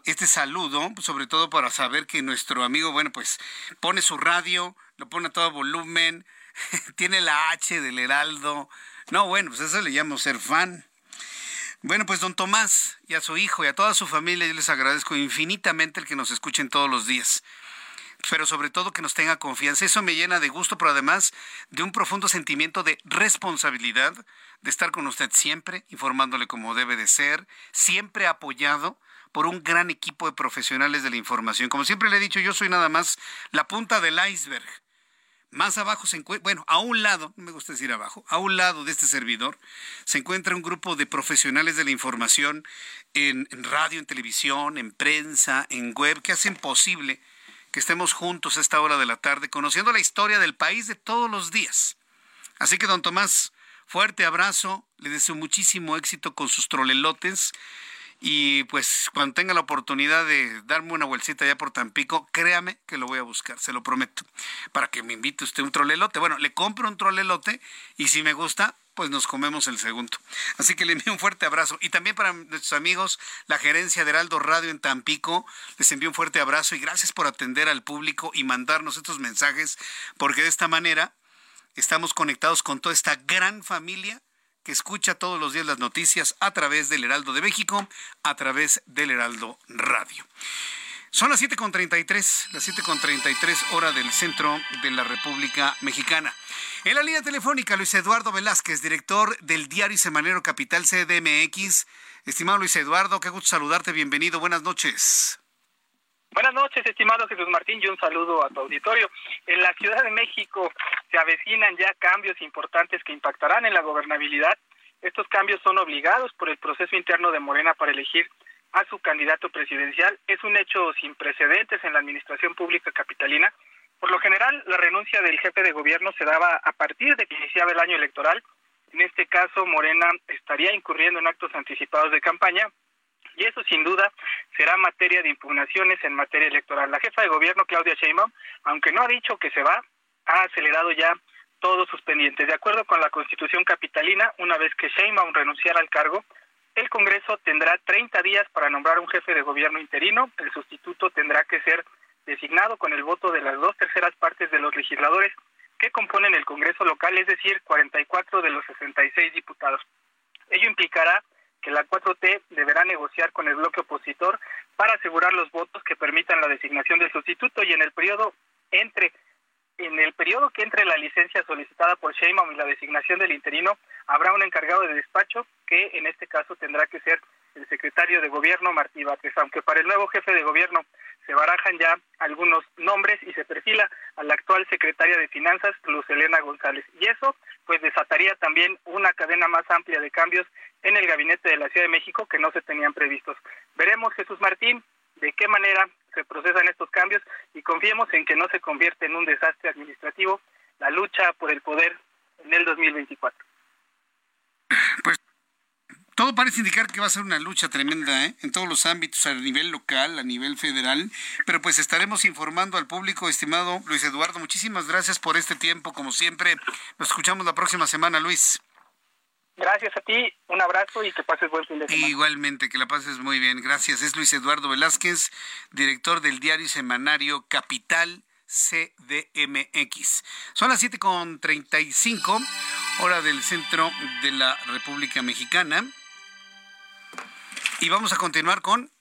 este saludo, sobre todo para saber que nuestro amigo, bueno, pues pone su radio, lo pone a todo volumen, tiene la H del Heraldo. No, bueno, pues eso le llamo ser fan. Bueno, pues don Tomás y a su hijo y a toda su familia, yo les agradezco infinitamente el que nos escuchen todos los días pero sobre todo que nos tenga confianza. Eso me llena de gusto, pero además de un profundo sentimiento de responsabilidad de estar con usted siempre, informándole como debe de ser, siempre apoyado por un gran equipo de profesionales de la información. Como siempre le he dicho, yo soy nada más la punta del iceberg. Más abajo se encuentra, bueno, a un lado, no me gusta decir abajo, a un lado de este servidor se encuentra un grupo de profesionales de la información en, en radio, en televisión, en prensa, en web, que hacen posible que estemos juntos a esta hora de la tarde conociendo la historia del país de todos los días. Así que, don Tomás, fuerte abrazo, le deseo muchísimo éxito con sus trolelotes. Y pues cuando tenga la oportunidad de darme una bolsita allá por Tampico, créame que lo voy a buscar, se lo prometo, para que me invite usted un trolelote. Bueno, le compro un trolelote y si me gusta, pues nos comemos el segundo. Así que le envío un fuerte abrazo. Y también para nuestros amigos, la gerencia de Heraldo Radio en Tampico, les envío un fuerte abrazo y gracias por atender al público y mandarnos estos mensajes, porque de esta manera estamos conectados con toda esta gran familia que escucha todos los días las noticias a través del Heraldo de México, a través del Heraldo Radio. Son las 7.33, las 7.33 hora del centro de la República Mexicana. En la línea telefónica, Luis Eduardo Velázquez, director del diario Semanero Capital CDMX. Estimado Luis Eduardo, qué gusto saludarte, bienvenido, buenas noches. Buenas noches, estimado Jesús Martín, y un saludo a tu auditorio. En la Ciudad de México se avecinan ya cambios importantes que impactarán en la gobernabilidad. Estos cambios son obligados por el proceso interno de Morena para elegir a su candidato presidencial. Es un hecho sin precedentes en la administración pública capitalina. Por lo general, la renuncia del jefe de gobierno se daba a partir de que iniciaba el año electoral. En este caso, Morena estaría incurriendo en actos anticipados de campaña y eso sin duda será materia de impugnaciones en materia electoral. La jefa de gobierno, Claudia Sheinbaum, aunque no ha dicho que se va, ha acelerado ya todos sus pendientes. De acuerdo con la Constitución capitalina, una vez que Sheinbaum renunciara al cargo, el Congreso tendrá 30 días para nombrar un jefe de gobierno interino. El sustituto tendrá que ser designado con el voto de las dos terceras partes de los legisladores que componen el Congreso local, es decir, 44 de los 66 diputados. Ello implicará que la 4T deberá negociar con el bloque opositor para asegurar los votos que permitan la designación del sustituto y en el periodo entre en el periodo que entre la licencia solicitada por Sheinbaum y la designación del interino habrá un encargado de despacho que en este caso tendrá que ser el secretario de gobierno Martí Vázquez, aunque para el nuevo jefe de gobierno se barajan ya algunos nombres y se perfila a la actual secretaria de Finanzas, Luz Elena González. Y eso pues desataría también una cadena más amplia de cambios en el gabinete de la Ciudad de México que no se tenían previstos. Veremos, Jesús Martín, de qué manera se procesan estos cambios y confiemos en que no se convierte en un desastre administrativo la lucha por el poder en el 2024. Todo parece indicar que va a ser una lucha tremenda ¿eh? en todos los ámbitos, a nivel local, a nivel federal, pero pues estaremos informando al público, estimado Luis Eduardo. Muchísimas gracias por este tiempo, como siempre. Nos escuchamos la próxima semana, Luis. Gracias a ti, un abrazo y que pases buen fin de semana. Igualmente, que la pases muy bien. Gracias. Es Luis Eduardo Velázquez, director del diario semanario Capital CDMX. Son las 7.35, hora del centro de la República Mexicana. Y vamos a continuar con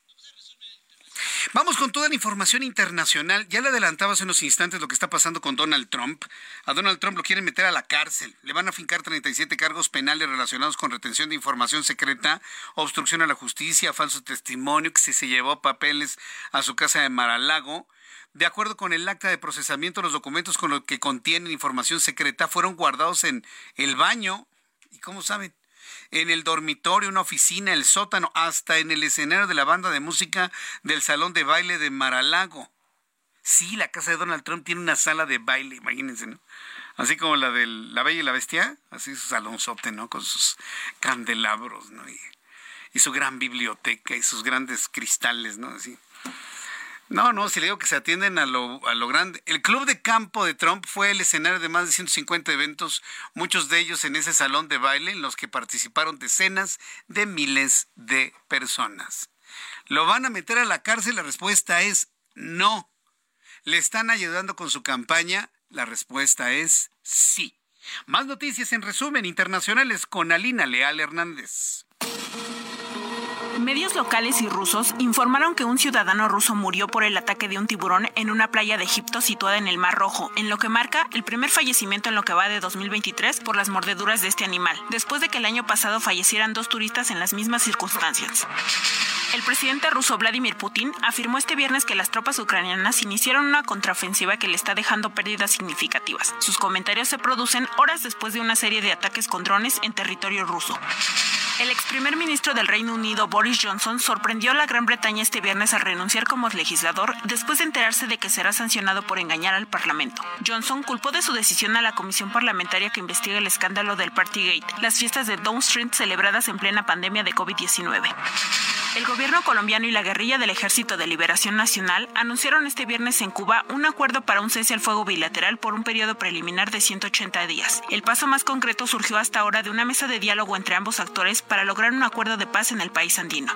Vamos con toda la información internacional. Ya le adelantaba hace unos instantes lo que está pasando con Donald Trump. A Donald Trump lo quieren meter a la cárcel. Le van a fincar 37 cargos penales relacionados con retención de información secreta, obstrucción a la justicia, falso testimonio, que si se llevó papeles a su casa de Maralago. De acuerdo con el acta de procesamiento, los documentos con los que contienen información secreta fueron guardados en el baño. ¿Y cómo saben? En el dormitorio, una oficina, el sótano, hasta en el escenario de la banda de música del salón de baile de Maralago. Sí, la casa de Donald Trump tiene una sala de baile, imagínense, ¿no? Así como la de La Bella y la Bestia, así su salonzote, ¿no? Con sus candelabros, ¿no? Y, y su gran biblioteca y sus grandes cristales, ¿no? Así. No, no, si le digo que se atienden a lo, a lo grande. El club de campo de Trump fue el escenario de más de 150 eventos, muchos de ellos en ese salón de baile en los que participaron decenas de miles de personas. ¿Lo van a meter a la cárcel? La respuesta es no. ¿Le están ayudando con su campaña? La respuesta es sí. Más noticias en resumen internacionales con Alina Leal Hernández. Medios locales y rusos informaron que un ciudadano ruso murió por el ataque de un tiburón en una playa de Egipto situada en el Mar Rojo, en lo que marca el primer fallecimiento en lo que va de 2023 por las mordeduras de este animal, después de que el año pasado fallecieran dos turistas en las mismas circunstancias. El presidente ruso Vladimir Putin afirmó este viernes que las tropas ucranianas iniciaron una contraofensiva que le está dejando pérdidas significativas. Sus comentarios se producen horas después de una serie de ataques con drones en territorio ruso. El ex primer ministro del Reino Unido, Boris Johnson, sorprendió a la Gran Bretaña este viernes al renunciar como legislador después de enterarse de que será sancionado por engañar al Parlamento. Johnson culpó de su decisión a la comisión parlamentaria que investiga el escándalo del Partygate, las fiestas de Down Street celebradas en plena pandemia de COVID-19. El gobierno colombiano y la guerrilla del Ejército de Liberación Nacional anunciaron este viernes en Cuba un acuerdo para un cese al fuego bilateral por un periodo preliminar de 180 días. El paso más concreto surgió hasta ahora de una mesa de diálogo entre ambos actores para lograr un acuerdo de paz en el país andino.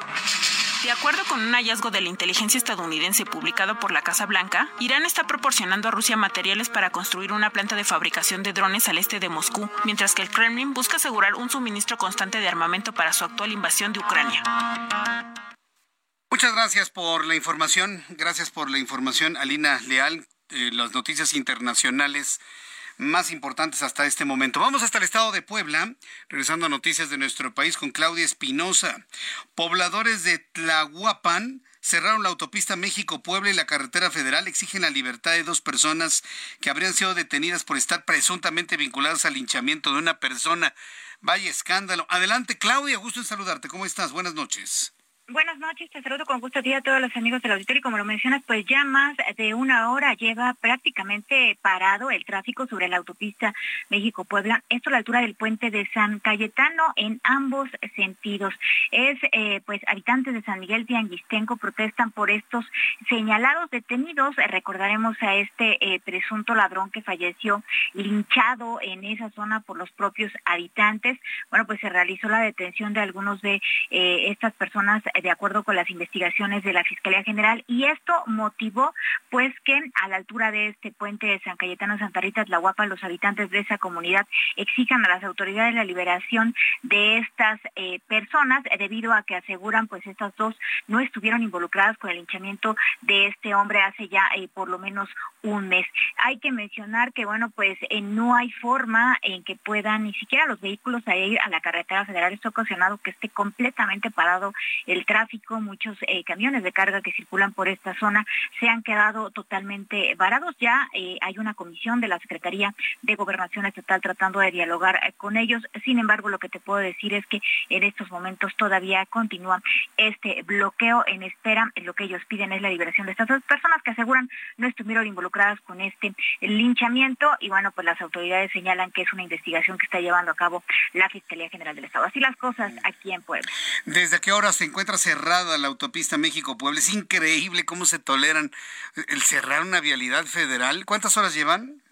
De acuerdo con un hallazgo de la inteligencia estadounidense publicado por la Casa Blanca, Irán está proporcionando a Rusia materiales para construir una planta de fabricación de drones al este de Moscú, mientras que el Kremlin busca asegurar un suministro constante de armamento para su actual invasión de Ucrania. Muchas gracias por la información. Gracias por la información, Alina Leal. Eh, las noticias internacionales más importantes hasta este momento. Vamos hasta el estado de Puebla, regresando a noticias de nuestro país con Claudia Espinosa. Pobladores de Tlahuapan cerraron la autopista México-Puebla y la carretera federal. Exigen la libertad de dos personas que habrían sido detenidas por estar presuntamente vinculadas al linchamiento de una persona. Vaya escándalo. Adelante, Claudia, gusto en saludarte. ¿Cómo estás? Buenas noches. Buenas noches, te saludo con gusto a ti a todos los amigos del auditorio. Como lo mencionas, pues ya más de una hora lleva prácticamente parado el tráfico sobre la autopista México-Puebla. Esto a la altura del puente de San Cayetano en ambos sentidos. Es, eh, pues, habitantes de San Miguel de Anguistenco protestan por estos señalados detenidos. recordaremos a este eh, presunto ladrón que falleció linchado en esa zona por los propios habitantes. Bueno, pues se realizó la detención de algunos de eh, estas personas de acuerdo con las investigaciones de la Fiscalía General y esto motivó pues que a la altura de este puente de San Cayetano Santa Rita Tlahuapa los habitantes de esa comunidad exijan a las autoridades la liberación de estas eh, personas debido a que aseguran pues estas dos no estuvieron involucradas con el hinchamiento de este hombre hace ya eh, por lo menos un mes. Hay que mencionar que bueno pues eh, no hay forma en que puedan ni siquiera los vehículos ir a la carretera federal. Esto ha ocasionado que esté completamente parado el tráfico, muchos eh, camiones de carga que circulan por esta zona se han quedado totalmente varados. Ya eh, hay una comisión de la Secretaría de Gobernación Estatal tratando de dialogar eh, con ellos. Sin embargo, lo que te puedo decir es que en estos momentos todavía continúa este bloqueo en espera. Lo que ellos piden es la liberación de estas dos personas que aseguran no estuvieron involucradas con este linchamiento y bueno, pues las autoridades señalan que es una investigación que está llevando a cabo la Fiscalía General del Estado. Así las cosas aquí en Puebla. ¿Desde qué hora se encuentra cerrada la autopista México-Puebla. Es increíble cómo se toleran el cerrar una vialidad federal. ¿Cuántas horas llevan?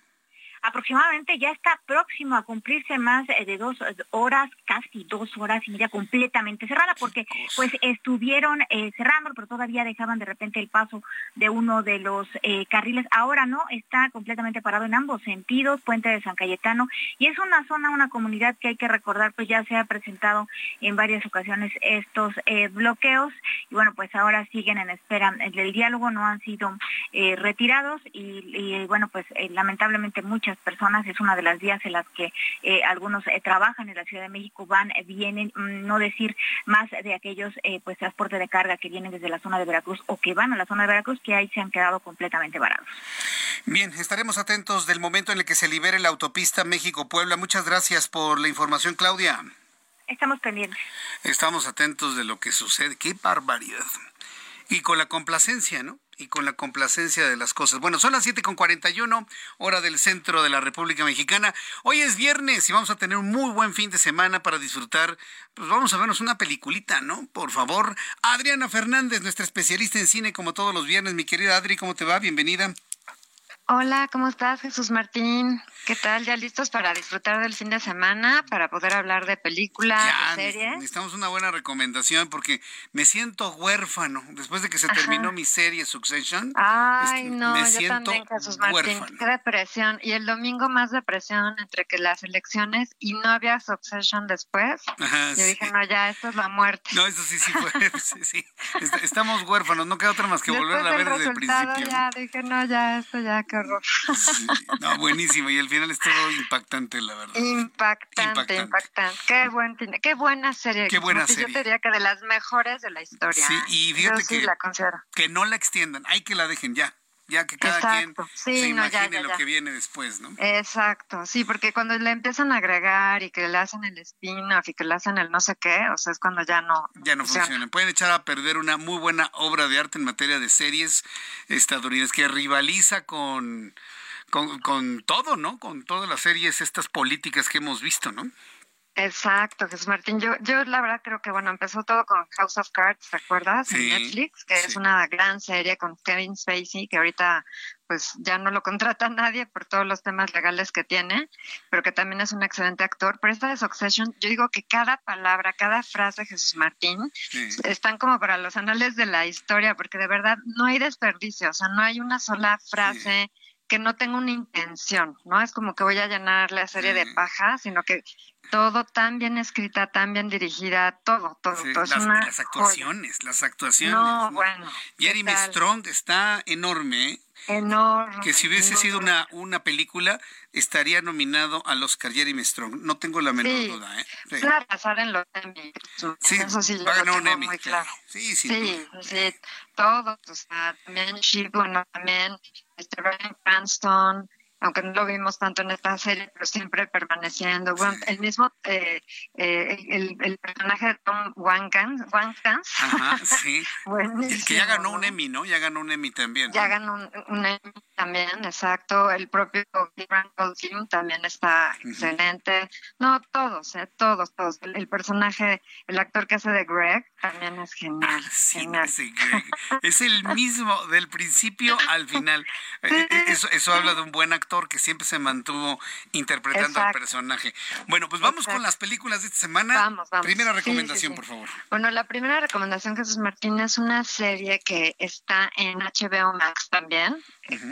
Aproximadamente ya está próximo a cumplirse más eh, de dos horas, casi dos horas y media completamente cerrada, porque pues estuvieron eh, cerrando, pero todavía dejaban de repente el paso de uno de los eh, carriles. Ahora no, está completamente parado en ambos sentidos, Puente de San Cayetano, y es una zona, una comunidad que hay que recordar, pues ya se ha presentado en varias ocasiones estos bloqueos, y bueno, pues ahora siguen en espera del diálogo, no han sido retirados, y, y bueno, pues lamentablemente muchas personas, es una de las vías en las que eh, algunos eh, trabajan en la Ciudad de México, van, eh, vienen, mm, no decir más de aquellos pues transporte de carga que vienen desde la zona de Veracruz o que van a la zona de Veracruz, que ahí se han quedado completamente varados. Bien, estaremos atentos del momento en el que se libere la autopista México-Puebla. Muchas gracias por la información, Claudia. Estamos pendientes. Estamos atentos de lo que sucede. ¡Qué barbaridad! Y con la complacencia, ¿no? Y con la complacencia de las cosas. Bueno, son las 7 con 41, hora del centro de la República Mexicana. Hoy es viernes y vamos a tener un muy buen fin de semana para disfrutar. Pues vamos a vernos una peliculita, ¿no? Por favor. Adriana Fernández, nuestra especialista en cine, como todos los viernes. Mi querida Adri, ¿cómo te va? Bienvenida. Hola, ¿cómo estás, Jesús Martín? ¿Qué tal? ¿Ya listos para disfrutar del fin de semana, para poder hablar de películas, de series? Necesitamos una buena recomendación porque me siento huérfano después de que se terminó mi serie Succession. Ay, este, no, yo también, Jesús Martín. Qué depresión. Y el domingo más depresión entre que las elecciones y no había Succession después. yo dije, no, ya, esto es la muerte. No, eso sí, sí fue. sí, Estamos huérfanos, no queda otra más que volver a ver desde el principio. Ya, dije, no, ya, esto ya, horror. no, buenísimo. Y el final estuvo impactante, la verdad. Impactante, impactante. Qué, buen, qué buena serie. Qué buena serie. Yo te diría que de las mejores de la historia. Sí, y fíjate que, la que no la extiendan. Hay que la dejen ya ya que cada quien se imagine lo que viene después, ¿no? Exacto, sí, porque cuando le empiezan a agregar y que le hacen el spin-off y que le hacen el no sé qué, o sea, es cuando ya no... Ya no funciona. Pueden echar a perder una muy buena obra de arte en materia de series estadounidenses que rivaliza con con, con todo, ¿no? Con todas las series, estas políticas que hemos visto, ¿no? Exacto, Jesús Martín. Yo, yo la verdad creo que bueno, empezó todo con House of Cards, ¿te acuerdas? en Netflix, que es una gran serie con Kevin Spacey, que ahorita pues ya no lo contrata nadie por todos los temas legales que tiene, pero que también es un excelente actor. Pero esta de Succession, yo digo que cada palabra, cada frase, Jesús Martín, están como para los anales de la historia, porque de verdad no hay desperdicio, o sea, no hay una sola frase que no tengo una intención, ¿no? Es como que voy a llenar la serie de paja, sino que todo tan bien escrita, tan bien dirigida, todo, todo. todo las, actuaciones, las actuaciones. No, bueno. Jeremy Strong está enorme. Enorme. Que si hubiese sido una, una película, estaría nominado al Oscar Jeremy Strong. No tengo la menor duda. ¿eh? Sí. pasar en los Emmy. Sí, Eso sí, va a ganar un Emmy. Claro. Sí, sí. Sí, sí, todos. O sea, también bueno, también este Brian Cranston, aunque no lo vimos tanto en esta serie, pero siempre permaneciendo. el mismo, eh, eh, el, el, personaje de Tom Wankans, Wankans Ajá, sí. que ya ganó un Emmy, ¿no? Ya ganó un Emmy también. Ya ganó un, Emmy también, exacto. El propio Kieran Culkin también está excelente. No, todos, eh, todos, todos. El, personaje, el actor que hace de Greg también es genial. Sí, genial. Greg. es el mismo del principio al final. Eh, eso, eso habla de un buen actor que siempre se mantuvo interpretando al personaje. Bueno, pues vamos con las películas de esta semana. Vamos, vamos. Primera recomendación, por favor. Bueno, la primera recomendación, Jesús Martín, es una serie que está en HBO Max también.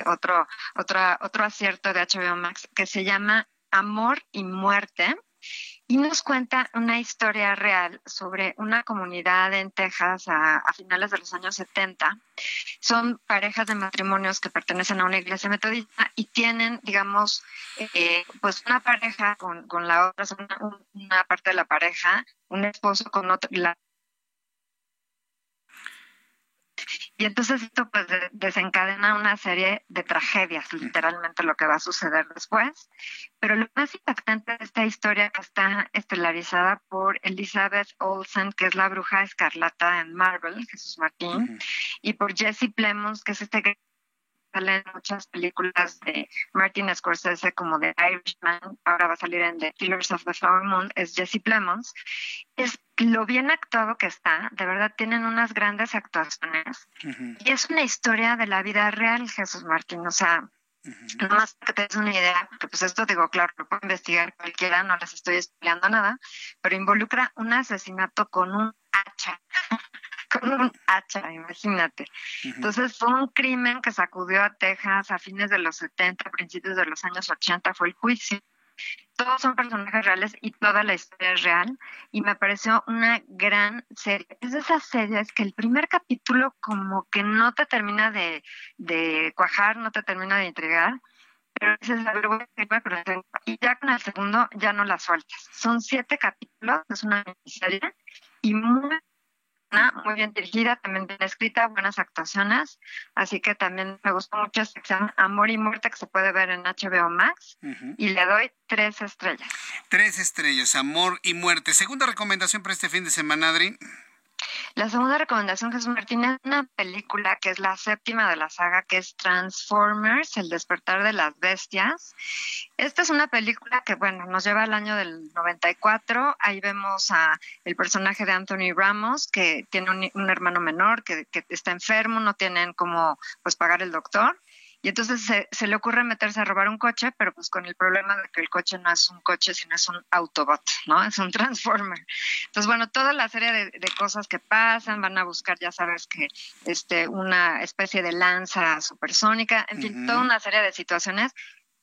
otro, otro, otro acierto de HBO Max que se llama Amor y Muerte y nos cuenta una historia real sobre una comunidad en Texas a, finales de los años 70. Son parejas de matrimonios que pertenecen a una iglesia metodista y tienen, digamos, eh, pues una pareja con, la otra, una, una, parte de la pareja, un esposo con otra, la Y entonces esto pues desencadena una serie de tragedias, literalmente lo que va a suceder después. Pero lo más impactante de esta historia está estelarizada por Elizabeth Olsen, que es la bruja escarlata en Marvel, Jesús Martín, y por Jesse Plemons, que es este sale en muchas películas de Martin Scorsese como de Irishman, ahora va a salir en The Killers of the Flower Moon, es Jesse Plemons. Es lo bien actuado que está, de verdad tienen unas grandes actuaciones. Y es una historia de la vida real, Jesús Martín, o sea, Nomás que te des una idea, porque pues esto digo, claro, lo puede investigar cualquiera, no les estoy estudiando nada, pero involucra un asesinato con un hacha. con un hacha, imagínate. Entonces fue un crimen que sacudió a Texas a fines de los 70, principios de los años 80, fue el juicio. Todos son personajes reales y toda la historia es real y me pareció una gran serie. Es de esas series que el primer capítulo como que no te termina de, de cuajar, no te termina de intrigar, pero dices, a ver, voy a y ya con el segundo ya no la sueltas. Son siete capítulos, es una serie y muy muy bien dirigida, también bien escrita, buenas actuaciones. Así que también me gustó mucho esta sección Amor y Muerte que se puede ver en HBO Max. Y le doy tres estrellas. Tres estrellas, Amor y Muerte. Segunda recomendación para este fin de semana, Adri. La segunda recomendación, Jesús Martínez, es una película que es la séptima de la saga, que es Transformers, El despertar de las bestias. Esta es una película que, bueno, nos lleva al año del 94. Ahí vemos a el personaje de Anthony Ramos, que tiene un, un hermano menor, que, que, está enfermo, no tienen cómo pues pagar el doctor. Y entonces se, le ocurre meterse a robar un coche, pero pues con el problema de que el coche no es un coche, sino es un Autobot, ¿no? Es un Transformer. Entonces, bueno, toda la serie de, cosas que pasan, van a buscar, ya sabes, que este, una especie de lanza supersónica, en fin, toda una serie de situaciones.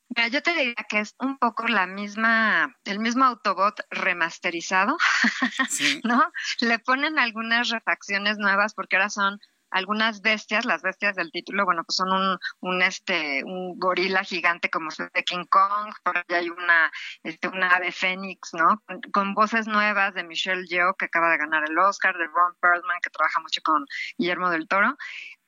Mira, yo te diría que es un poco la misma, el mismo Autobot remasterizado, ¿no? Le ponen algunas refacciones nuevas porque ahora son algunas bestias, las bestias del título, bueno, pues son un, un este, un gorila gigante como de King Kong, por ahí hay una, este, una ave fénix, ¿no? Con, voces nuevas de Michelle Yeoh, que acaba de ganar el Oscar, de Ron Perlman, que trabaja mucho con Guillermo del Toro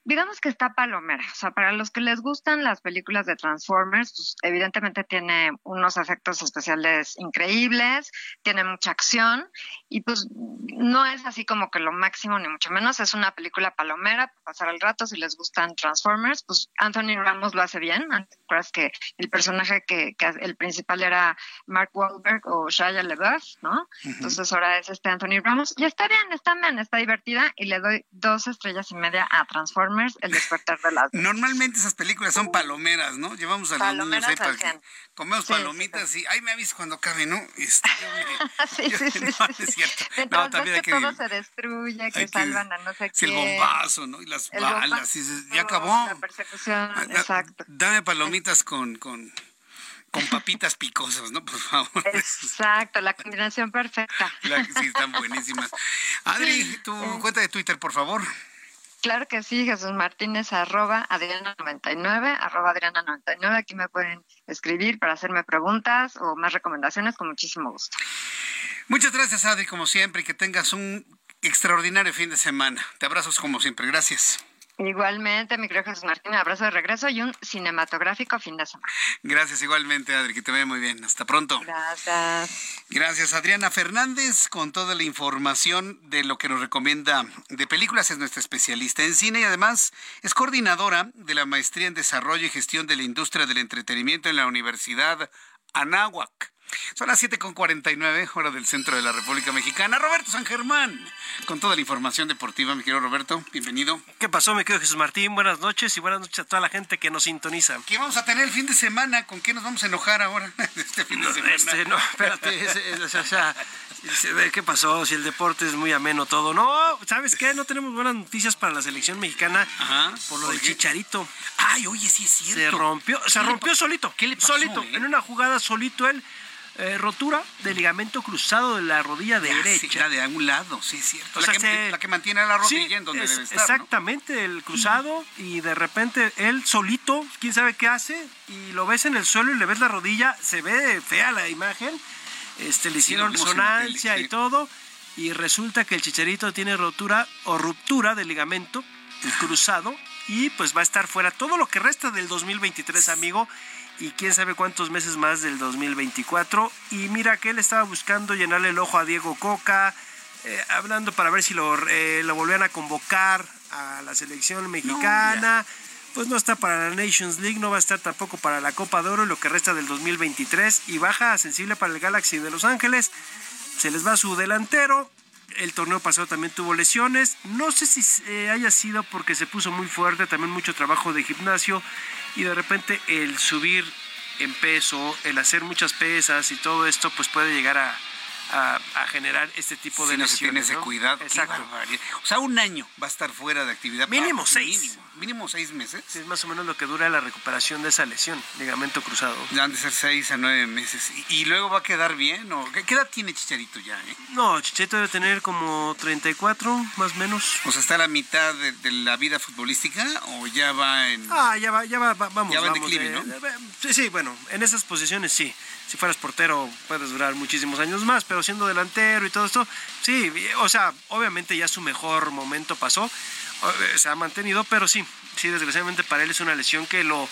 digamos que está palomera. O sea, para los que les gustan las películas de Transformers, pues evidentemente tiene unos efectos especiales increíbles, tiene mucha acción y pues no es así como que lo máximo ni mucho menos. Es una película palomera para pasar el rato. Si les gustan Transformers, pues Anthony Ramos lo hace bien. Antes que el personaje que, que, el principal era Mark Wahlberg o Shia LaBeouf, ¿no? Entonces ahora es este Anthony Ramos y está bien, está bien, está divertida y le doy dos estrellas y media a Transformers el despertar de las... Normalmente esas películas son palomeras, ¿no? Llevamos a los niños ahí para que comemos palomitas y, ay, me aviso cuando acabe, ¿no? Este, sí, sí, sí, no, es cierto. no, también hay que, todo se destruye, que, salvan a no sé quién. El bombazo, ¿no? Y las balas, y ya acabó. La persecución, exacto. Dame palomitas con... con con papitas picosas, ¿no? Por favor. Exacto, la combinación perfecta. sí, están buenísimas. Adri, tu cuenta de Twitter, por favor. Claro que sí, Jesús Martínez, arroba Adriana99, arroba Adriana99. Aquí me pueden escribir para hacerme preguntas o más recomendaciones con muchísimo gusto. Muchas gracias, Adri, como siempre, y que tengas un extraordinario fin de semana. Te abrazos como siempre. Gracias. Igualmente, mi querido Jesús Martín, abrazo de regreso y un cinematográfico fin de semana. Gracias, igualmente, Adri, que te vea muy bien. Hasta pronto. Gracias. Gracias, Adriana Fernández, con toda la información de lo que nos recomienda de películas. Es nuestra especialista en cine y además es coordinadora de la Maestría en Desarrollo y Gestión de la Industria del Entretenimiento en la Universidad Anáhuac. Son las 7.49, hora del centro de la República Mexicana. Roberto San Germán, con toda la información deportiva, mi querido Roberto, bienvenido. ¿Qué pasó, mi querido Jesús Martín? Buenas noches y buenas noches a toda la gente que nos sintoniza. ¿Qué vamos a tener el fin de semana? ¿Con qué nos vamos a enojar ahora este fin de semana? Este, no, espérate, o sea, ¿qué pasó? Si el deporte es muy ameno todo. No, ¿sabes qué? No tenemos buenas noticias para la selección mexicana por lo del Chicharito. Ay, oye, sí es cierto. Se rompió, se rompió solito. ¿Qué le pasó? Solito, eh? en una jugada solito él eh, rotura del ligamento cruzado de la rodilla derecha. de un lado, sí, es cierto. La, que, la, que, mantiene la rodilla en donde debe estar. Exactamente, el cruzado y de repente él solito, quién sabe qué hace, y lo ves en el suelo y le ves la rodilla, se ve fea la imagen, este, le hicieron resonancia y todo, y resulta que el chicharito tiene rotura o ruptura del ligamento cruzado y pues va a estar fuera todo lo que resta del 2023, amigo y quién sabe cuántos meses más del 2024. Y mira que él estaba buscando llenarle el ojo a Diego Coca, eh, hablando para ver si lo, eh, lo volvían a convocar a la selección mexicana. pues no está para la Nations League, no va a estar tampoco para la Copa de Oro, lo que resta del 2023. Y baja sensible para el Galaxy de Los Ángeles. Se les va su delantero. El torneo pasado también tuvo lesiones. No sé si eh, haya sido porque se puso muy fuerte, también mucho trabajo de gimnasio y de repente el subir en peso, el hacer muchas pesas y todo esto, pues puede llegar a, a, generar este tipo de si no se tiene ese cuidado. Exacto. O sea, un año va a estar fuera de actividad. Mínimo seis. Mínimo, mínimo seis meses. es más o menos lo que dura la recuperación de esa lesión, ligamento cruzado. Han de ser seis a nueve meses. ¿Y, luego va a quedar bien? ¿o? ¿Qué edad tiene Chicharito ya? Eh? No, Chicharito debe tener como 34, más o menos. O sea, ¿está a la mitad de, la vida futbolística o ya va en...? Ah, ya va, ya va, vamos. Ya va en declive, ¿no? sí, sí, bueno, en esas posiciones sí. Si fueras portero puedes durar muchísimos años más, pero siendo delantero y todo esto, sí, o sea, obviamente ya su mejor momento pasó, eh, se ha mantenido, pero sí, sí, desgraciadamente para él es una lesión que lo,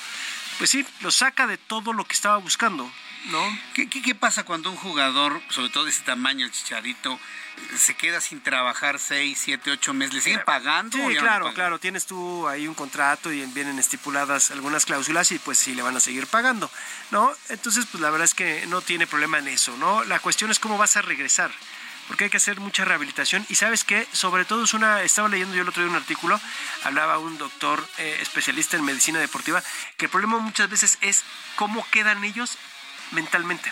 pues sí, lo saca de todo lo que estaba buscando, ¿no? ¿Qué, qué, qué pasa cuando un jugador, sobre todo de ese tamaño, el chicharito, se queda sin trabajar seis, siete, ocho meses, ¿le siguen pagando? Sí, claro, claro, tienes tú ahí un contrato y vienen estipuladas algunas cláusulas y pues sí le van a seguir pagando, ¿no? Entonces, pues la verdad es que no tiene problema en eso, ¿no? La cuestión es cómo vas a regresar. Porque hay que hacer mucha rehabilitación. Y sabes que sobre todo es una, estaba leyendo yo el otro día un artículo, hablaba un doctor eh, especialista en medicina deportiva, que el problema muchas veces es cómo quedan ellos mentalmente,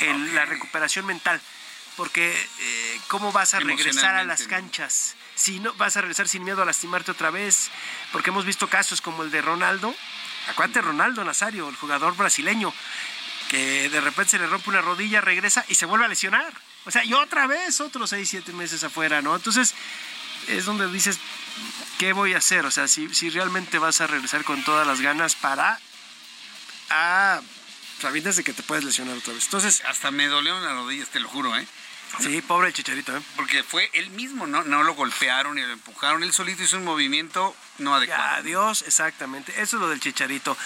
en la recuperación mental porque eh, cómo vas a regresar a las canchas si no vas a regresar sin miedo a lastimarte otra vez porque hemos visto casos como el de Ronaldo acuérdate Ronaldo Nazario el jugador brasileño que de repente se le rompe una rodilla regresa y se vuelve a lesionar o sea y otra vez otros seis siete meses afuera no entonces es donde dices qué voy a hacer o sea si, si realmente vas a regresar con todas las ganas para a sabiendo de que te puedes lesionar otra vez. Entonces, hasta me dolieron las rodillas, te lo juro, ¿eh? Sí, pobre el chicharito, ¿eh? Porque fue él mismo, ¿no? No lo golpearon y lo empujaron. Él solito hizo un movimiento no adecuado. Adiós, exactamente. Eso es lo del chicharito.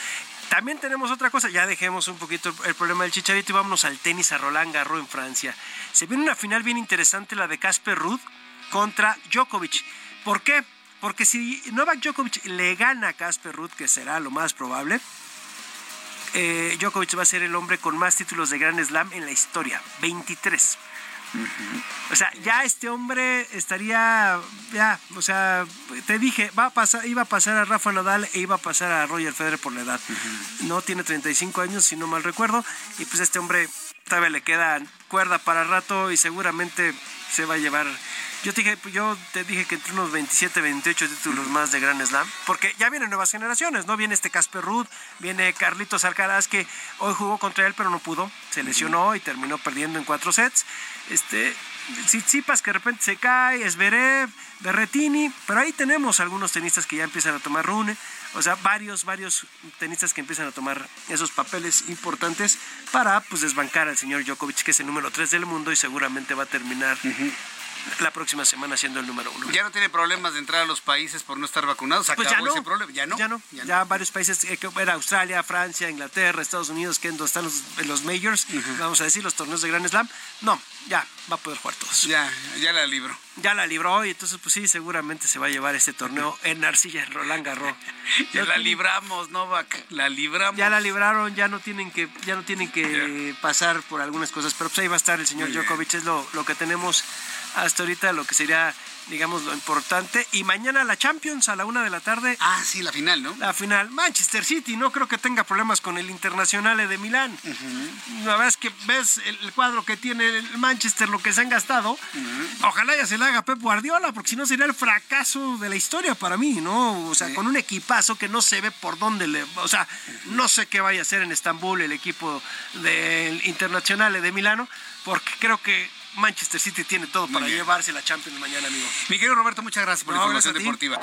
También tenemos otra cosa, ya dejemos un poquito el problema del chicharito y vámonos al tenis a Roland Garros en Francia. Se viene una final bien interesante, la de Casper Ruud contra Djokovic. ¿Por qué? Porque si Novak Djokovic le gana a Casper Ruud, que será lo más probable, eh, Djokovic va a ser el hombre con más títulos de Grand Slam en la historia, 23. O sea, ya este hombre estaría, ya, o sea, te dije, va a pasar, iba a pasar a Rafa Nadal e iba a pasar a Roger Federer por la edad. No tiene 35 años, si no mal recuerdo, y pues este hombre todavía le queda cuerda para rato y seguramente se va a llevar yo te dije, yo te dije que entre unos 27, 28 títulos más de Grand Slam, porque ya vienen nuevas generaciones, ¿no? Viene este Casper Ruud, viene Carlitos Alcaraz, que hoy jugó contra él, pero no pudo, se lesionó y terminó perdiendo en cuatro sets. Este, Tsitsipas que de repente se cae, Esberev, Berretini, pero ahí tenemos algunos tenistas que ya empiezan a tomar rune, o sea, varios, varios tenistas que empiezan a tomar esos papeles importantes para pues desbancar al señor Djokovic, que es el número 3 del mundo y seguramente va a terminar la próxima semana siendo el número uno. ¿Ya no tiene problemas de entrar a los países por no estar vacunados? pues ya no, ese problema? ¿Ya no? Ya no. Ya, varios países, eh, era Australia, Francia, Inglaterra, Estados Unidos, que están los, los majors, vamos a decir, los torneos de Grand Slam. No, ya, va a poder jugar todos. Ya, ya la libró. Ya la libró y entonces, pues sí, seguramente se va a llevar ese torneo en Arcilla, en Roland Garros. ya la libramos, Novak, la libramos. Ya la libraron, ya no tienen que, ya no tienen que pasar por algunas cosas, pero pues ahí va a estar el señor Djokovic, es lo, lo que tenemos hasta ahorita lo que sería, digamos, lo importante. Y mañana la Champions a la una de la tarde. Ah, sí, la final, ¿no? La final. Manchester City, no creo que tenga problemas con el Internacional de Milán. La verdad es que ves el cuadro que tiene el Manchester, lo que se han gastado. Ojalá ya se le haga Pep Guardiola, porque si no sería el fracaso de la historia para mí, ¿no? O sea, con un equipazo que no se ve por dónde le. O sea, no sé qué vaya a hacer en Estambul el equipo del Internacional de Milano, porque creo que Manchester City tiene todo para llevarse la Champions mañana, amigo. Mi querido Roberto, muchas gracias por la información deportiva.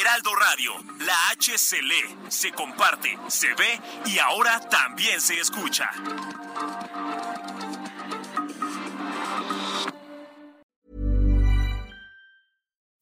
Heraldo Radio, la H se lee, se comparte, se ve y ahora también se escucha.